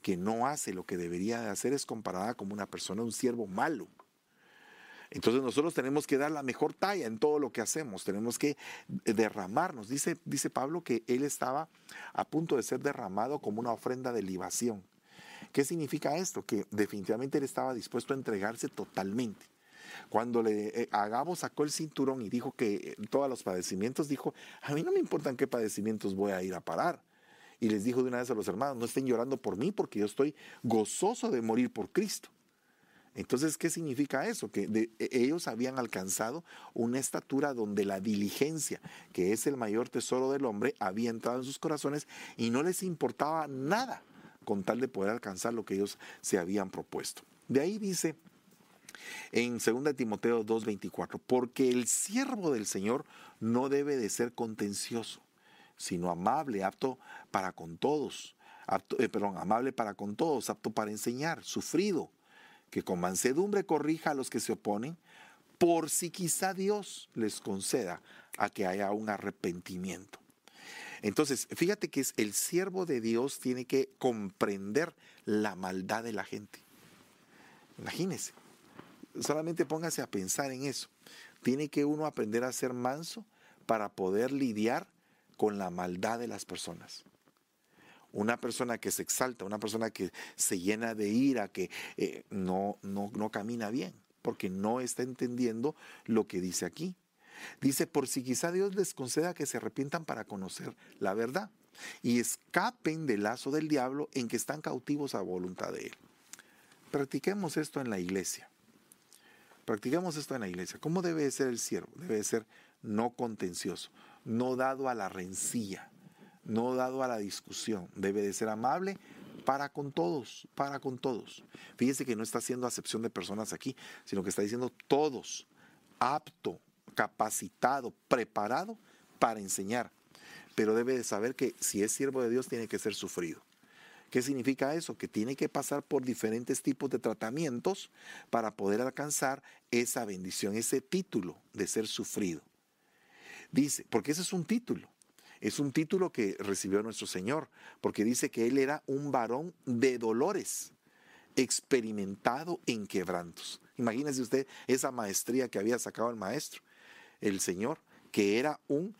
que no hace lo que debería de hacer es comparada como una persona, un siervo malo. Entonces nosotros tenemos que dar la mejor talla en todo lo que hacemos, tenemos que derramarnos. Dice, dice Pablo que él estaba a punto de ser derramado como una ofrenda de libación. ¿Qué significa esto? Que definitivamente él estaba dispuesto a entregarse totalmente. Cuando le eh, sacó el cinturón y dijo que eh, todos los padecimientos, dijo, a mí no me importan qué padecimientos voy a ir a parar. Y les dijo de una vez a los hermanos, no estén llorando por mí porque yo estoy gozoso de morir por Cristo. Entonces, ¿qué significa eso? Que e, ellos habían alcanzado una estatura donde la diligencia, que es el mayor tesoro del hombre, había entrado en sus corazones y no les importaba nada con tal de poder alcanzar lo que ellos se habían propuesto. De ahí dice en 2 Timoteo 2:24, porque el siervo del Señor no debe de ser contencioso, sino amable, apto para con todos, eh, perdón, amable para con todos, apto para enseñar, sufrido, que con mansedumbre corrija a los que se oponen, por si quizá Dios les conceda a que haya un arrepentimiento. Entonces, fíjate que es el siervo de Dios tiene que comprender la maldad de la gente. Imagínese, solamente póngase a pensar en eso. Tiene que uno aprender a ser manso para poder lidiar con la maldad de las personas. Una persona que se exalta, una persona que se llena de ira, que eh, no, no, no camina bien, porque no está entendiendo lo que dice aquí. Dice, por si quizá Dios les conceda que se arrepientan para conocer la verdad y escapen del lazo del diablo en que están cautivos a voluntad de Él. Practiquemos esto en la iglesia. Practiquemos esto en la iglesia. ¿Cómo debe ser el siervo? Debe ser no contencioso, no dado a la rencilla, no dado a la discusión. Debe de ser amable para con todos, para con todos. Fíjese que no está haciendo acepción de personas aquí, sino que está diciendo todos, apto, capacitado, preparado para enseñar. Pero debe de saber que si es siervo de Dios tiene que ser sufrido. ¿Qué significa eso? Que tiene que pasar por diferentes tipos de tratamientos para poder alcanzar esa bendición, ese título de ser sufrido. Dice, porque ese es un título. Es un título que recibió nuestro Señor, porque dice que Él era un varón de dolores, experimentado en quebrantos. Imagínese usted esa maestría que había sacado el maestro, el Señor, que era un,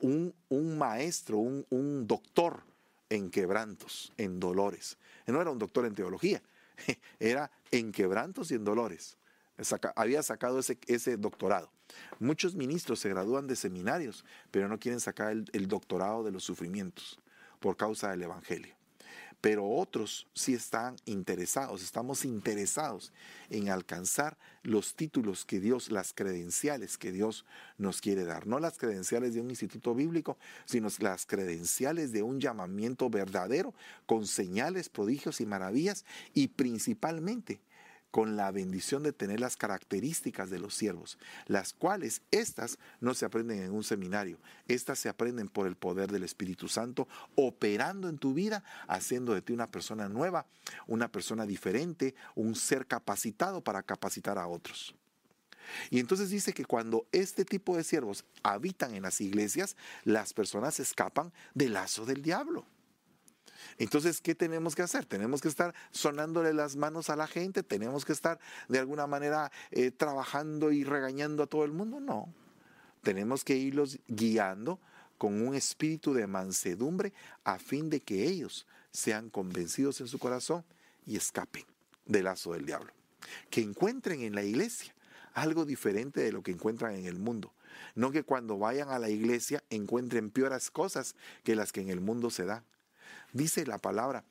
un, maestro, un, un doctor en quebrantos, en dolores. no era un doctor en teología, era en quebrantos y en dolores. había sacado ese, ese, doctorado. Muchos ministros se gradúan de seminarios, pero no quieren sacar el doctorado de los sufrimientos por causa del Evangelio pero otros sí están interesados, estamos interesados en alcanzar los títulos que Dios, las credenciales que Dios nos quiere dar. No las credenciales de un instituto bíblico, sino las credenciales de un llamamiento verdadero con señales, prodigios y maravillas y principalmente con la bendición de tener las características de los siervos, las cuales estas no se aprenden en un seminario, estas se aprenden por el poder del Espíritu Santo, operando en tu vida, haciendo de ti una persona nueva, una persona diferente, un ser capacitado para capacitar a otros. Y entonces dice que cuando este tipo de siervos habitan en las iglesias, las personas escapan del lazo del diablo. Entonces, ¿qué tenemos que hacer? Tenemos que estar sonándole las manos a la gente, tenemos que estar de alguna manera eh, trabajando y regañando a todo el mundo. No, tenemos que irlos guiando con un espíritu de mansedumbre a fin de que ellos sean convencidos en su corazón y escapen del lazo del diablo. Que encuentren en la iglesia algo diferente de lo que encuentran en el mundo. No que cuando vayan a la iglesia encuentren peores cosas que las que en el mundo se dan dice la palabra,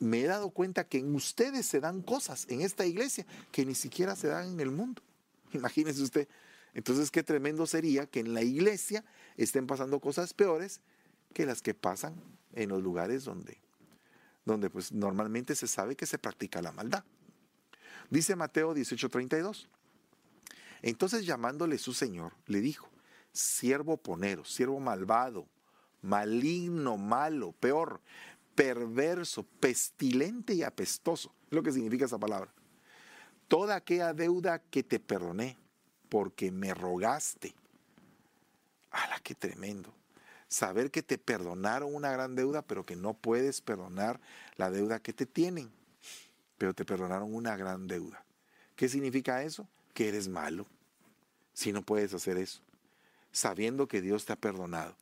me he dado cuenta que en ustedes se dan cosas en esta iglesia que ni siquiera se dan en el mundo. Imagínese usted. Entonces, qué tremendo sería que en la iglesia estén pasando cosas peores que las que pasan en los lugares donde, donde pues normalmente se sabe que se practica la maldad. Dice Mateo 18:32. Entonces llamándole su señor, le dijo, siervo ponero, siervo malvado, maligno, malo, peor, perverso, pestilente y apestoso. Es lo que significa esa palabra. Toda aquella deuda que te perdoné porque me rogaste. ¡Hala, qué tremendo! Saber que te perdonaron una gran deuda, pero que no puedes perdonar la deuda que te tienen. Pero te perdonaron una gran deuda. ¿Qué significa eso? Que eres malo. Si no puedes hacer eso. Sabiendo que Dios te ha perdonado.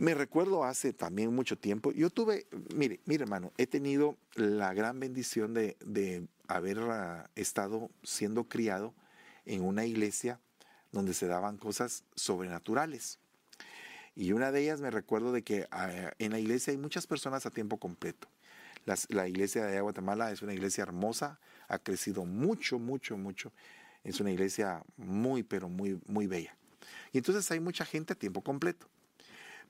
Me recuerdo hace también mucho tiempo, yo tuve, mire, mire hermano, he tenido la gran bendición de, haber ah, estado siendo criado en una iglesia donde se daban cosas sobrenaturales. Y una de ellas me recuerdo de que ah, en la iglesia hay muchas personas a tiempo completo. la iglesia de Guatemala es una iglesia hermosa, ha crecido mucho, mucho, mucho. Es una iglesia muy, pero muy, muy bella. Y entonces hay mucha gente a tiempo completo.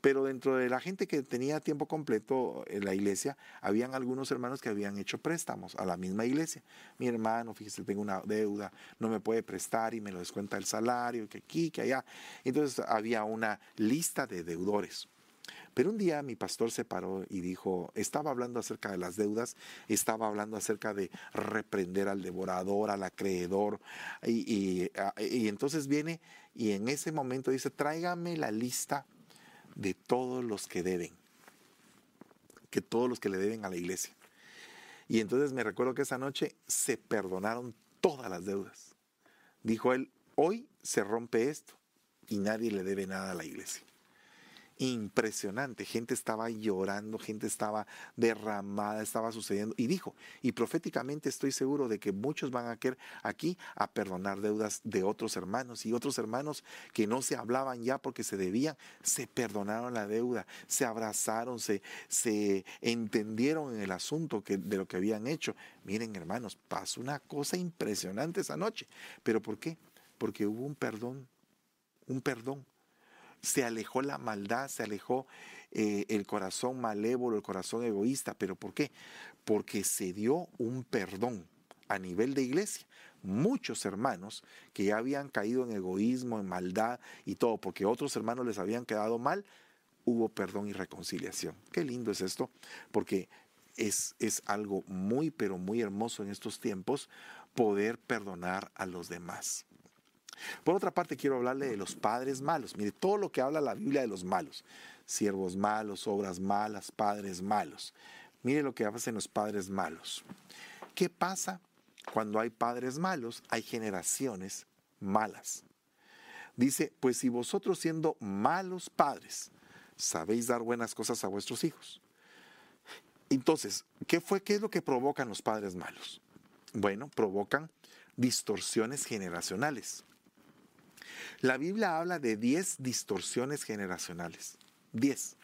Pero dentro de la gente que tenía tiempo completo en la iglesia, habían algunos hermanos que habían hecho préstamos a la misma iglesia. Mi hermano, fíjese, tengo una deuda, no me puede prestar y me lo descuenta el salario, que aquí, que allá. Entonces había una lista de deudores. Pero un día mi pastor se paró y dijo, estaba hablando acerca de las deudas, estaba hablando acerca de reprender al devorador, al acreedor, y, y entonces viene y en ese momento dice, tráigame la lista de todos los que deben, que todos los que le deben a la iglesia. Y entonces me recuerdo que esa noche se perdonaron todas las deudas. Dijo él, hoy se rompe esto y nadie le debe nada a la iglesia impresionante. Gente estaba llorando, gente estaba derramada, estaba sucediendo. Y dijo, y proféticamente estoy seguro de que muchos van a querer aquí a perdonar deudas de otros hermanos. Y otros hermanos que no se hablaban ya porque se debían, se perdonaron la deuda, se abrazaron, se, se entendieron en el asunto que, de lo que habían hecho. Miren hermanos, pasó una cosa impresionante esa noche. ¿Pero por qué? Porque hubo un perdón, un perdón se alejó la maldad, se alejó eh, el corazón malévolo, el corazón egoísta. ¿Pero por qué? Porque se dio un perdón a nivel de iglesia. Muchos hermanos que ya habían caído en egoísmo, en maldad y todo, porque otros hermanos les habían quedado mal, hubo perdón y reconciliación. Qué lindo es esto, porque es, es algo muy, pero muy hermoso en estos tiempos poder perdonar a los demás. Por otra parte, quiero hablarle de los padres malos. Mire, todo lo que habla la Biblia de los malos. Siervos malos, obras malas, padres malos. Mire lo que hacen los padres malos. ¿Qué pasa cuando hay padres malos? Hay generaciones malas. Dice, pues si vosotros siendo malos padres sabéis dar buenas cosas a vuestros hijos. Entonces, ¿qué fue qué es lo que provocan los padres malos? Bueno, provocan distorsiones generacionales. La Biblia habla de 10 distorsiones generacionales. 10.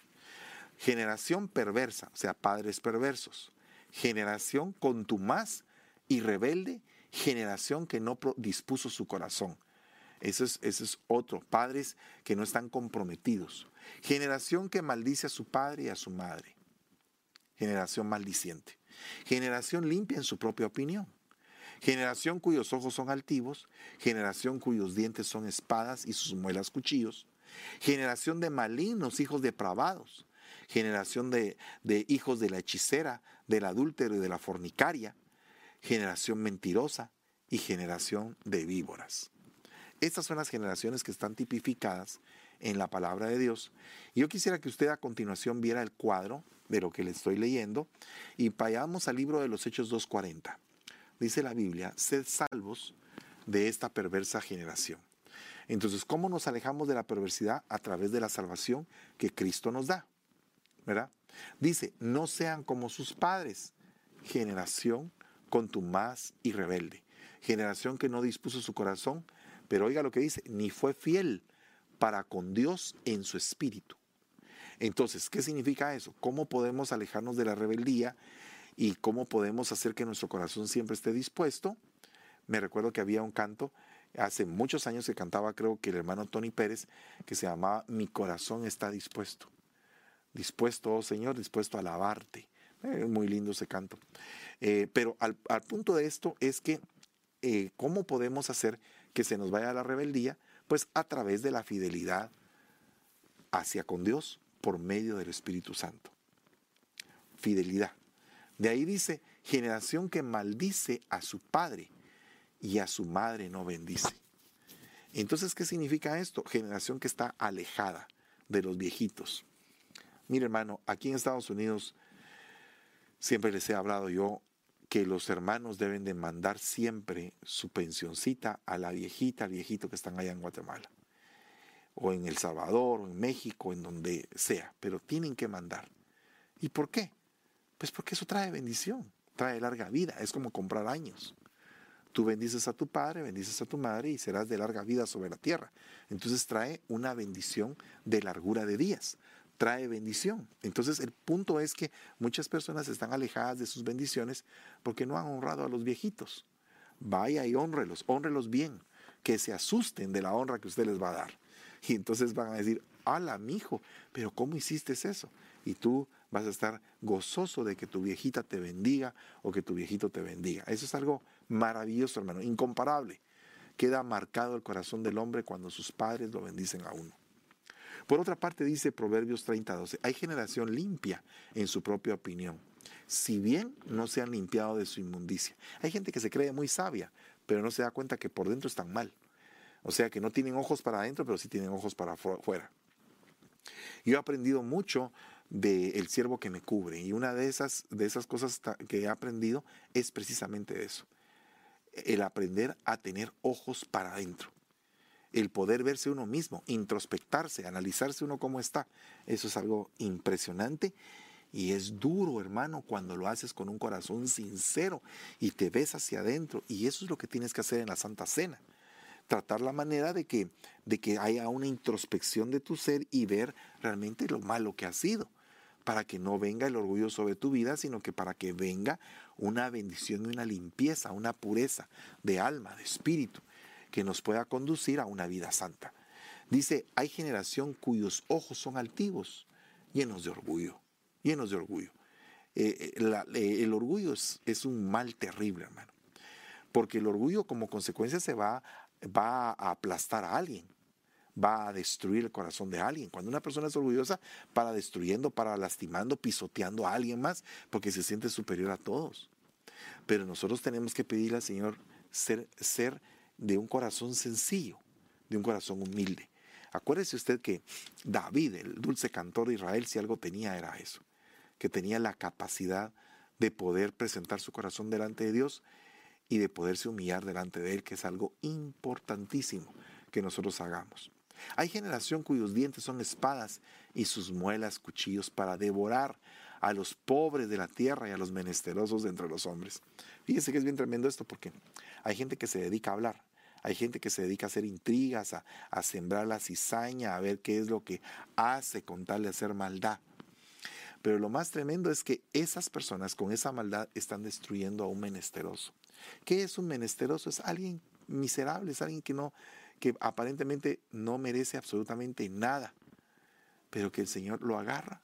Generación perversa, o sea, padres perversos. Generación contumaz y rebelde. Generación que no dispuso su corazón. Ese es, ese es otro. Padres que no están comprometidos. Generación que maldice a su padre y a su madre. Generación maldiciente. Generación limpia en su propia opinión. Generación cuyos ojos son altivos, generación cuyos dientes son espadas y sus muelas cuchillos, generación de malignos, hijos depravados, generación de, de hijos de la hechicera, del adúltero y de la fornicaria, generación mentirosa y generación de víboras. Estas son las generaciones que están tipificadas en la palabra de Dios. Yo quisiera que usted a continuación viera el cuadro de lo que le estoy leyendo y vayamos al libro de los Hechos 2.40 dice la Biblia, sed salvos de esta perversa generación. Entonces, ¿cómo nos alejamos de la perversidad? A través de la salvación que Cristo nos da. ¿Verdad? Dice, no sean como sus padres, generación contumaz y rebelde, generación que no dispuso su corazón, pero oiga lo que dice, ni fue fiel para con Dios en su espíritu. Entonces, ¿qué significa eso? ¿Cómo podemos alejarnos de la rebeldía y cómo podemos hacer que nuestro corazón siempre esté dispuesto. Me recuerdo que había un canto hace muchos años que cantaba, creo que el hermano Tony Pérez, que se llamaba Mi corazón está dispuesto. Dispuesto, oh Señor, dispuesto a alabarte. Eh, muy lindo ese canto. Eh, pero al, punto de esto es que, eh, ¿cómo podemos hacer que se nos vaya la rebeldía? Pues a través de la fidelidad hacia con Dios por medio del Espíritu Santo. Fidelidad. De ahí dice, generación que maldice a su padre y a su madre no bendice. Entonces, ¿qué significa esto? Generación que está alejada de los viejitos. Mire, hermano, aquí en Estados Unidos siempre les he hablado yo que los hermanos deben de mandar siempre su pensioncita a la viejita, al viejito que están allá en Guatemala, o en El Salvador, o en México, en donde sea, pero tienen que mandar. ¿Y por qué? Pues porque eso trae bendición, trae larga vida, es como comprar años. Tú bendices a tu padre, bendices a tu madre y serás de larga vida sobre la tierra. Entonces trae una bendición de largura de días, trae bendición. Entonces el punto es que muchas personas están alejadas de sus bendiciones porque no han honrado a los viejitos. Vaya y honrelos, honrelos bien, que se asusten de la honra que usted les va a dar. Y entonces van a decir, ala, mijo, pero ¿cómo hiciste eso? Y tú vas a estar gozoso de que tu viejita te bendiga o que tu viejito te bendiga. Eso es algo maravilloso, hermano, incomparable. Queda marcado el corazón del hombre cuando sus padres lo bendicen a uno. Por otra parte dice Proverbios 30:12, hay generación limpia en su propia opinión, si bien no se han limpiado de su inmundicia. Hay gente que se cree muy sabia, pero no se da cuenta que por dentro están mal. O sea que no tienen ojos para adentro, pero sí tienen ojos para afuera. Yo he aprendido mucho del siervo que me cubre y una de esas, de esas cosas que he aprendido es precisamente eso. El aprender a tener ojos para adentro. El poder verse uno mismo, introspectarse, analizarse uno cómo está. Eso es algo impresionante y es duro, hermano, cuando lo haces con un corazón sincero y te ves hacia adentro. Y eso es lo que tienes que hacer en la Santa Cena. Tratar la manera de que, de que haya una introspección de tu ser y ver realmente lo malo que ha sido. Para que no venga el orgullo sobre tu vida, sino que para que venga una bendición y una limpieza, una pureza de alma, de espíritu, que nos pueda conducir a una vida santa. Dice, hay generación cuyos ojos son altivos, llenos de orgullo llenos de orgullo. Eh, eh, eh, el orgullo es, un mal terrible, hermano. Porque el orgullo como consecuencia se va, va a aplastar a alguien, va a destruir el corazón de alguien. Cuando una persona es orgullosa, para destruyendo, para lastimando, pisoteando a alguien más, porque se siente superior a todos. Pero nosotros tenemos que pedirle al Señor ser, ser de un corazón sencillo, de un corazón humilde. Acuérdese usted que David, el dulce cantor de Israel, si algo tenía era eso que tenía la capacidad de poder presentar su corazón delante de Dios y de poderse humillar delante de Él, que es algo importantísimo que nosotros hagamos. Hay generación cuyos dientes son espadas y sus muelas cuchillos para devorar a los pobres de la tierra y a los menesterosos de entre los hombres. Fíjense que es bien tremendo esto porque hay gente que se dedica a hablar, hay gente que se dedica a hacer intrigas, a, a sembrar la cizaña, a ver qué es lo que hace con tal de hacer maldad. Pero lo más tremendo es que esas personas con esa maldad están destruyendo a un menesteroso. ¿Qué es un menesteroso? Es alguien miserable, es alguien que no que aparentemente no merece absolutamente nada, pero que el Señor lo agarra,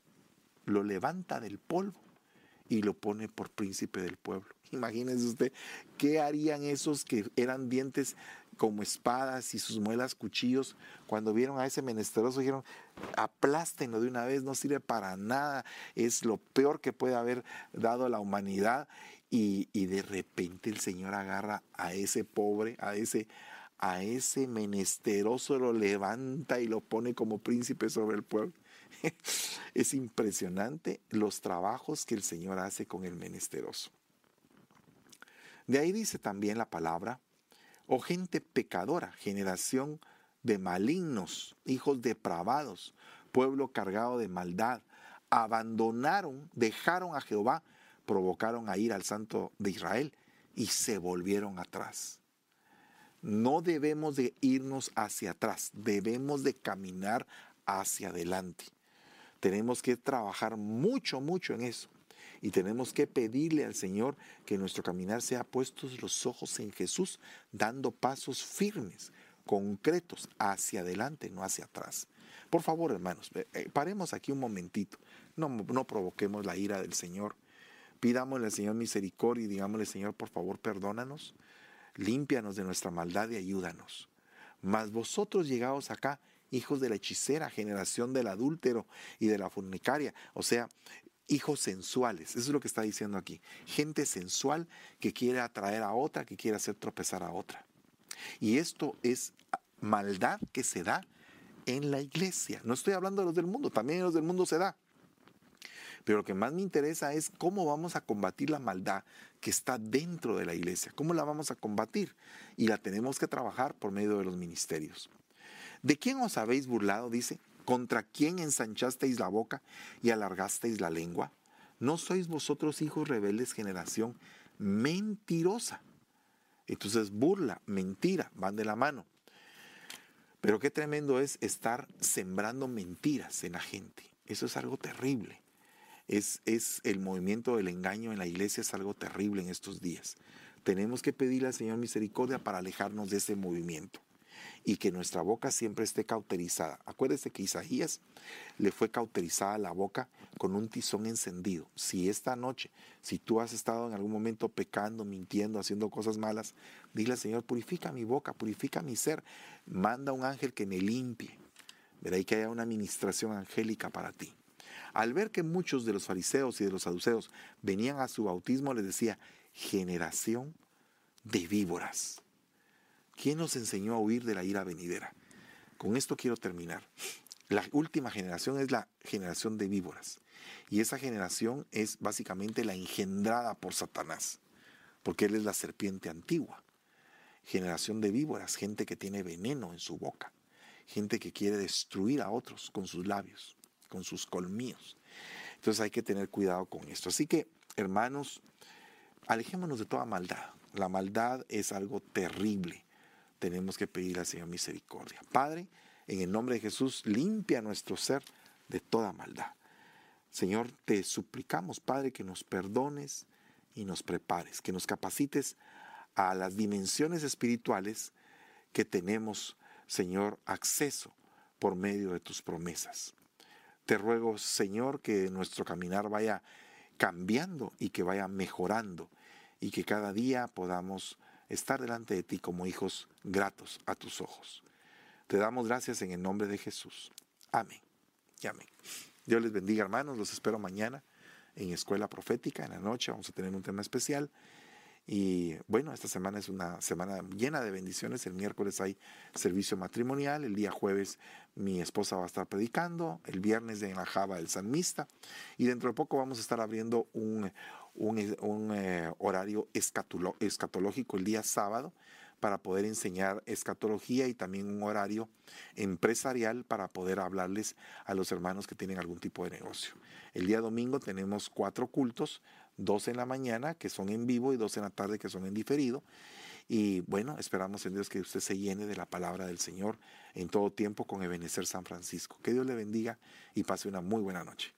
lo levanta del polvo y lo pone por príncipe del pueblo. Imagínense usted, ¿qué harían esos que eran dientes como espadas y sus muelas cuchillos, cuando vieron a ese menesteroso dijeron, aplástenlo de una vez, no sirve para nada, es lo peor que puede haber dado la humanidad. Y, de repente el Señor agarra a ese pobre, a ese, a ese menesteroso, lo levanta y lo pone como príncipe sobre el pueblo. es impresionante los trabajos que el Señor hace con el menesteroso. De ahí dice también la palabra, o gente pecadora, generación de malignos, hijos depravados, pueblo cargado de maldad, abandonaron, dejaron a Jehová, provocaron a ir al santo de Israel y se volvieron atrás. No debemos de irnos hacia atrás, debemos de caminar hacia adelante. Tenemos que trabajar mucho, mucho en eso. Y tenemos que pedirle al Señor que nuestro caminar sea puestos los ojos en Jesús, dando pasos firmes, concretos, hacia adelante, no hacia atrás. Por favor, hermanos, eh, paremos aquí un momentito. No, no provoquemos la ira del Señor. Pidámosle al Señor misericordia y digámosle, Señor, por favor, perdónanos, límpianos de nuestra maldad y ayúdanos. Mas vosotros llegados acá, hijos de la hechicera, generación del adúltero y de la fornicaria. O sea, hijos sensuales. Eso es lo que está diciendo aquí. Gente sensual que quiere atraer a otra, que quiere hacer tropezar a otra. Y esto es maldad que se da en la iglesia. No estoy hablando de los del mundo, también en los del mundo se da. Pero lo que más me interesa es cómo vamos a combatir la maldad que está dentro de la iglesia. ¿Cómo la vamos a combatir? Y la tenemos que trabajar por medio de los ministerios. ¿De quién os habéis burlado? Dice, ¿Contra quién ensanchasteis la boca y alargasteis la lengua? ¿No sois vosotros hijos rebeldes generación mentirosa? Entonces burla, mentira, van de la mano. Pero qué tremendo es estar sembrando mentiras en la gente. Eso es algo terrible. Es, el movimiento del engaño en la iglesia es algo terrible en estos días. Tenemos que pedirle al Señor misericordia para alejarnos de ese movimiento y que nuestra boca siempre esté cauterizada. Acuérdese que Isaías le fue cauterizada la boca con un tizón encendido. Si esta noche, si tú has estado en algún momento pecando, mintiendo, haciendo cosas malas, dile al Señor, purifica mi boca, purifica mi ser, manda un ángel que me limpie. Verá que haya una administración angélica para ti. Al ver que muchos de los fariseos y de los saduceos venían a su bautismo, les decía, generación de víboras. ¿Quién nos enseñó a huir de la ira venidera? Con esto quiero terminar. La última generación es la generación de víboras. Y esa generación es básicamente la engendrada por Satanás, porque él es la serpiente antigua. Generación de víboras, gente que tiene veneno en su boca, gente que quiere destruir a otros con sus labios, con sus colmillos. Entonces hay que tener cuidado con esto. Así que, hermanos, alejémonos de toda maldad. La maldad es algo terrible. Tenemos que pedir al Señor misericordia. Padre, en el nombre de Jesús, limpia nuestro ser de toda maldad. Señor, te suplicamos, Padre, que nos perdones y nos prepares, que nos capacites a las dimensiones espirituales que tenemos, Señor, acceso por medio de tus promesas. Te ruego, Señor, que nuestro caminar vaya cambiando y que vaya mejorando y que cada día podamos estar delante de ti como hijos gratos a tus ojos. Te damos gracias en el nombre de Jesús. Amén. Y amén. Dios les bendiga, hermanos. Los espero mañana en Escuela Profética. En la noche vamos a tener un tema especial. Y bueno, esta semana es una semana llena de bendiciones. El miércoles hay servicio matrimonial. El día jueves mi esposa va a estar predicando. El viernes en la Java el Salmista. Y dentro de poco vamos a estar abriendo un, un, eh, horario escatológico el día sábado para poder enseñar escatología y también un horario empresarial para poder hablarles a los hermanos que tienen algún tipo de negocio. El día domingo tenemos cuatro cultos, dos en la mañana que son en vivo y dos en la tarde que son en diferido. Y bueno, esperamos en Dios que usted se llene de la palabra del Señor en todo tiempo con Ebenezer San Francisco. Que Dios le bendiga y pase una muy buena noche.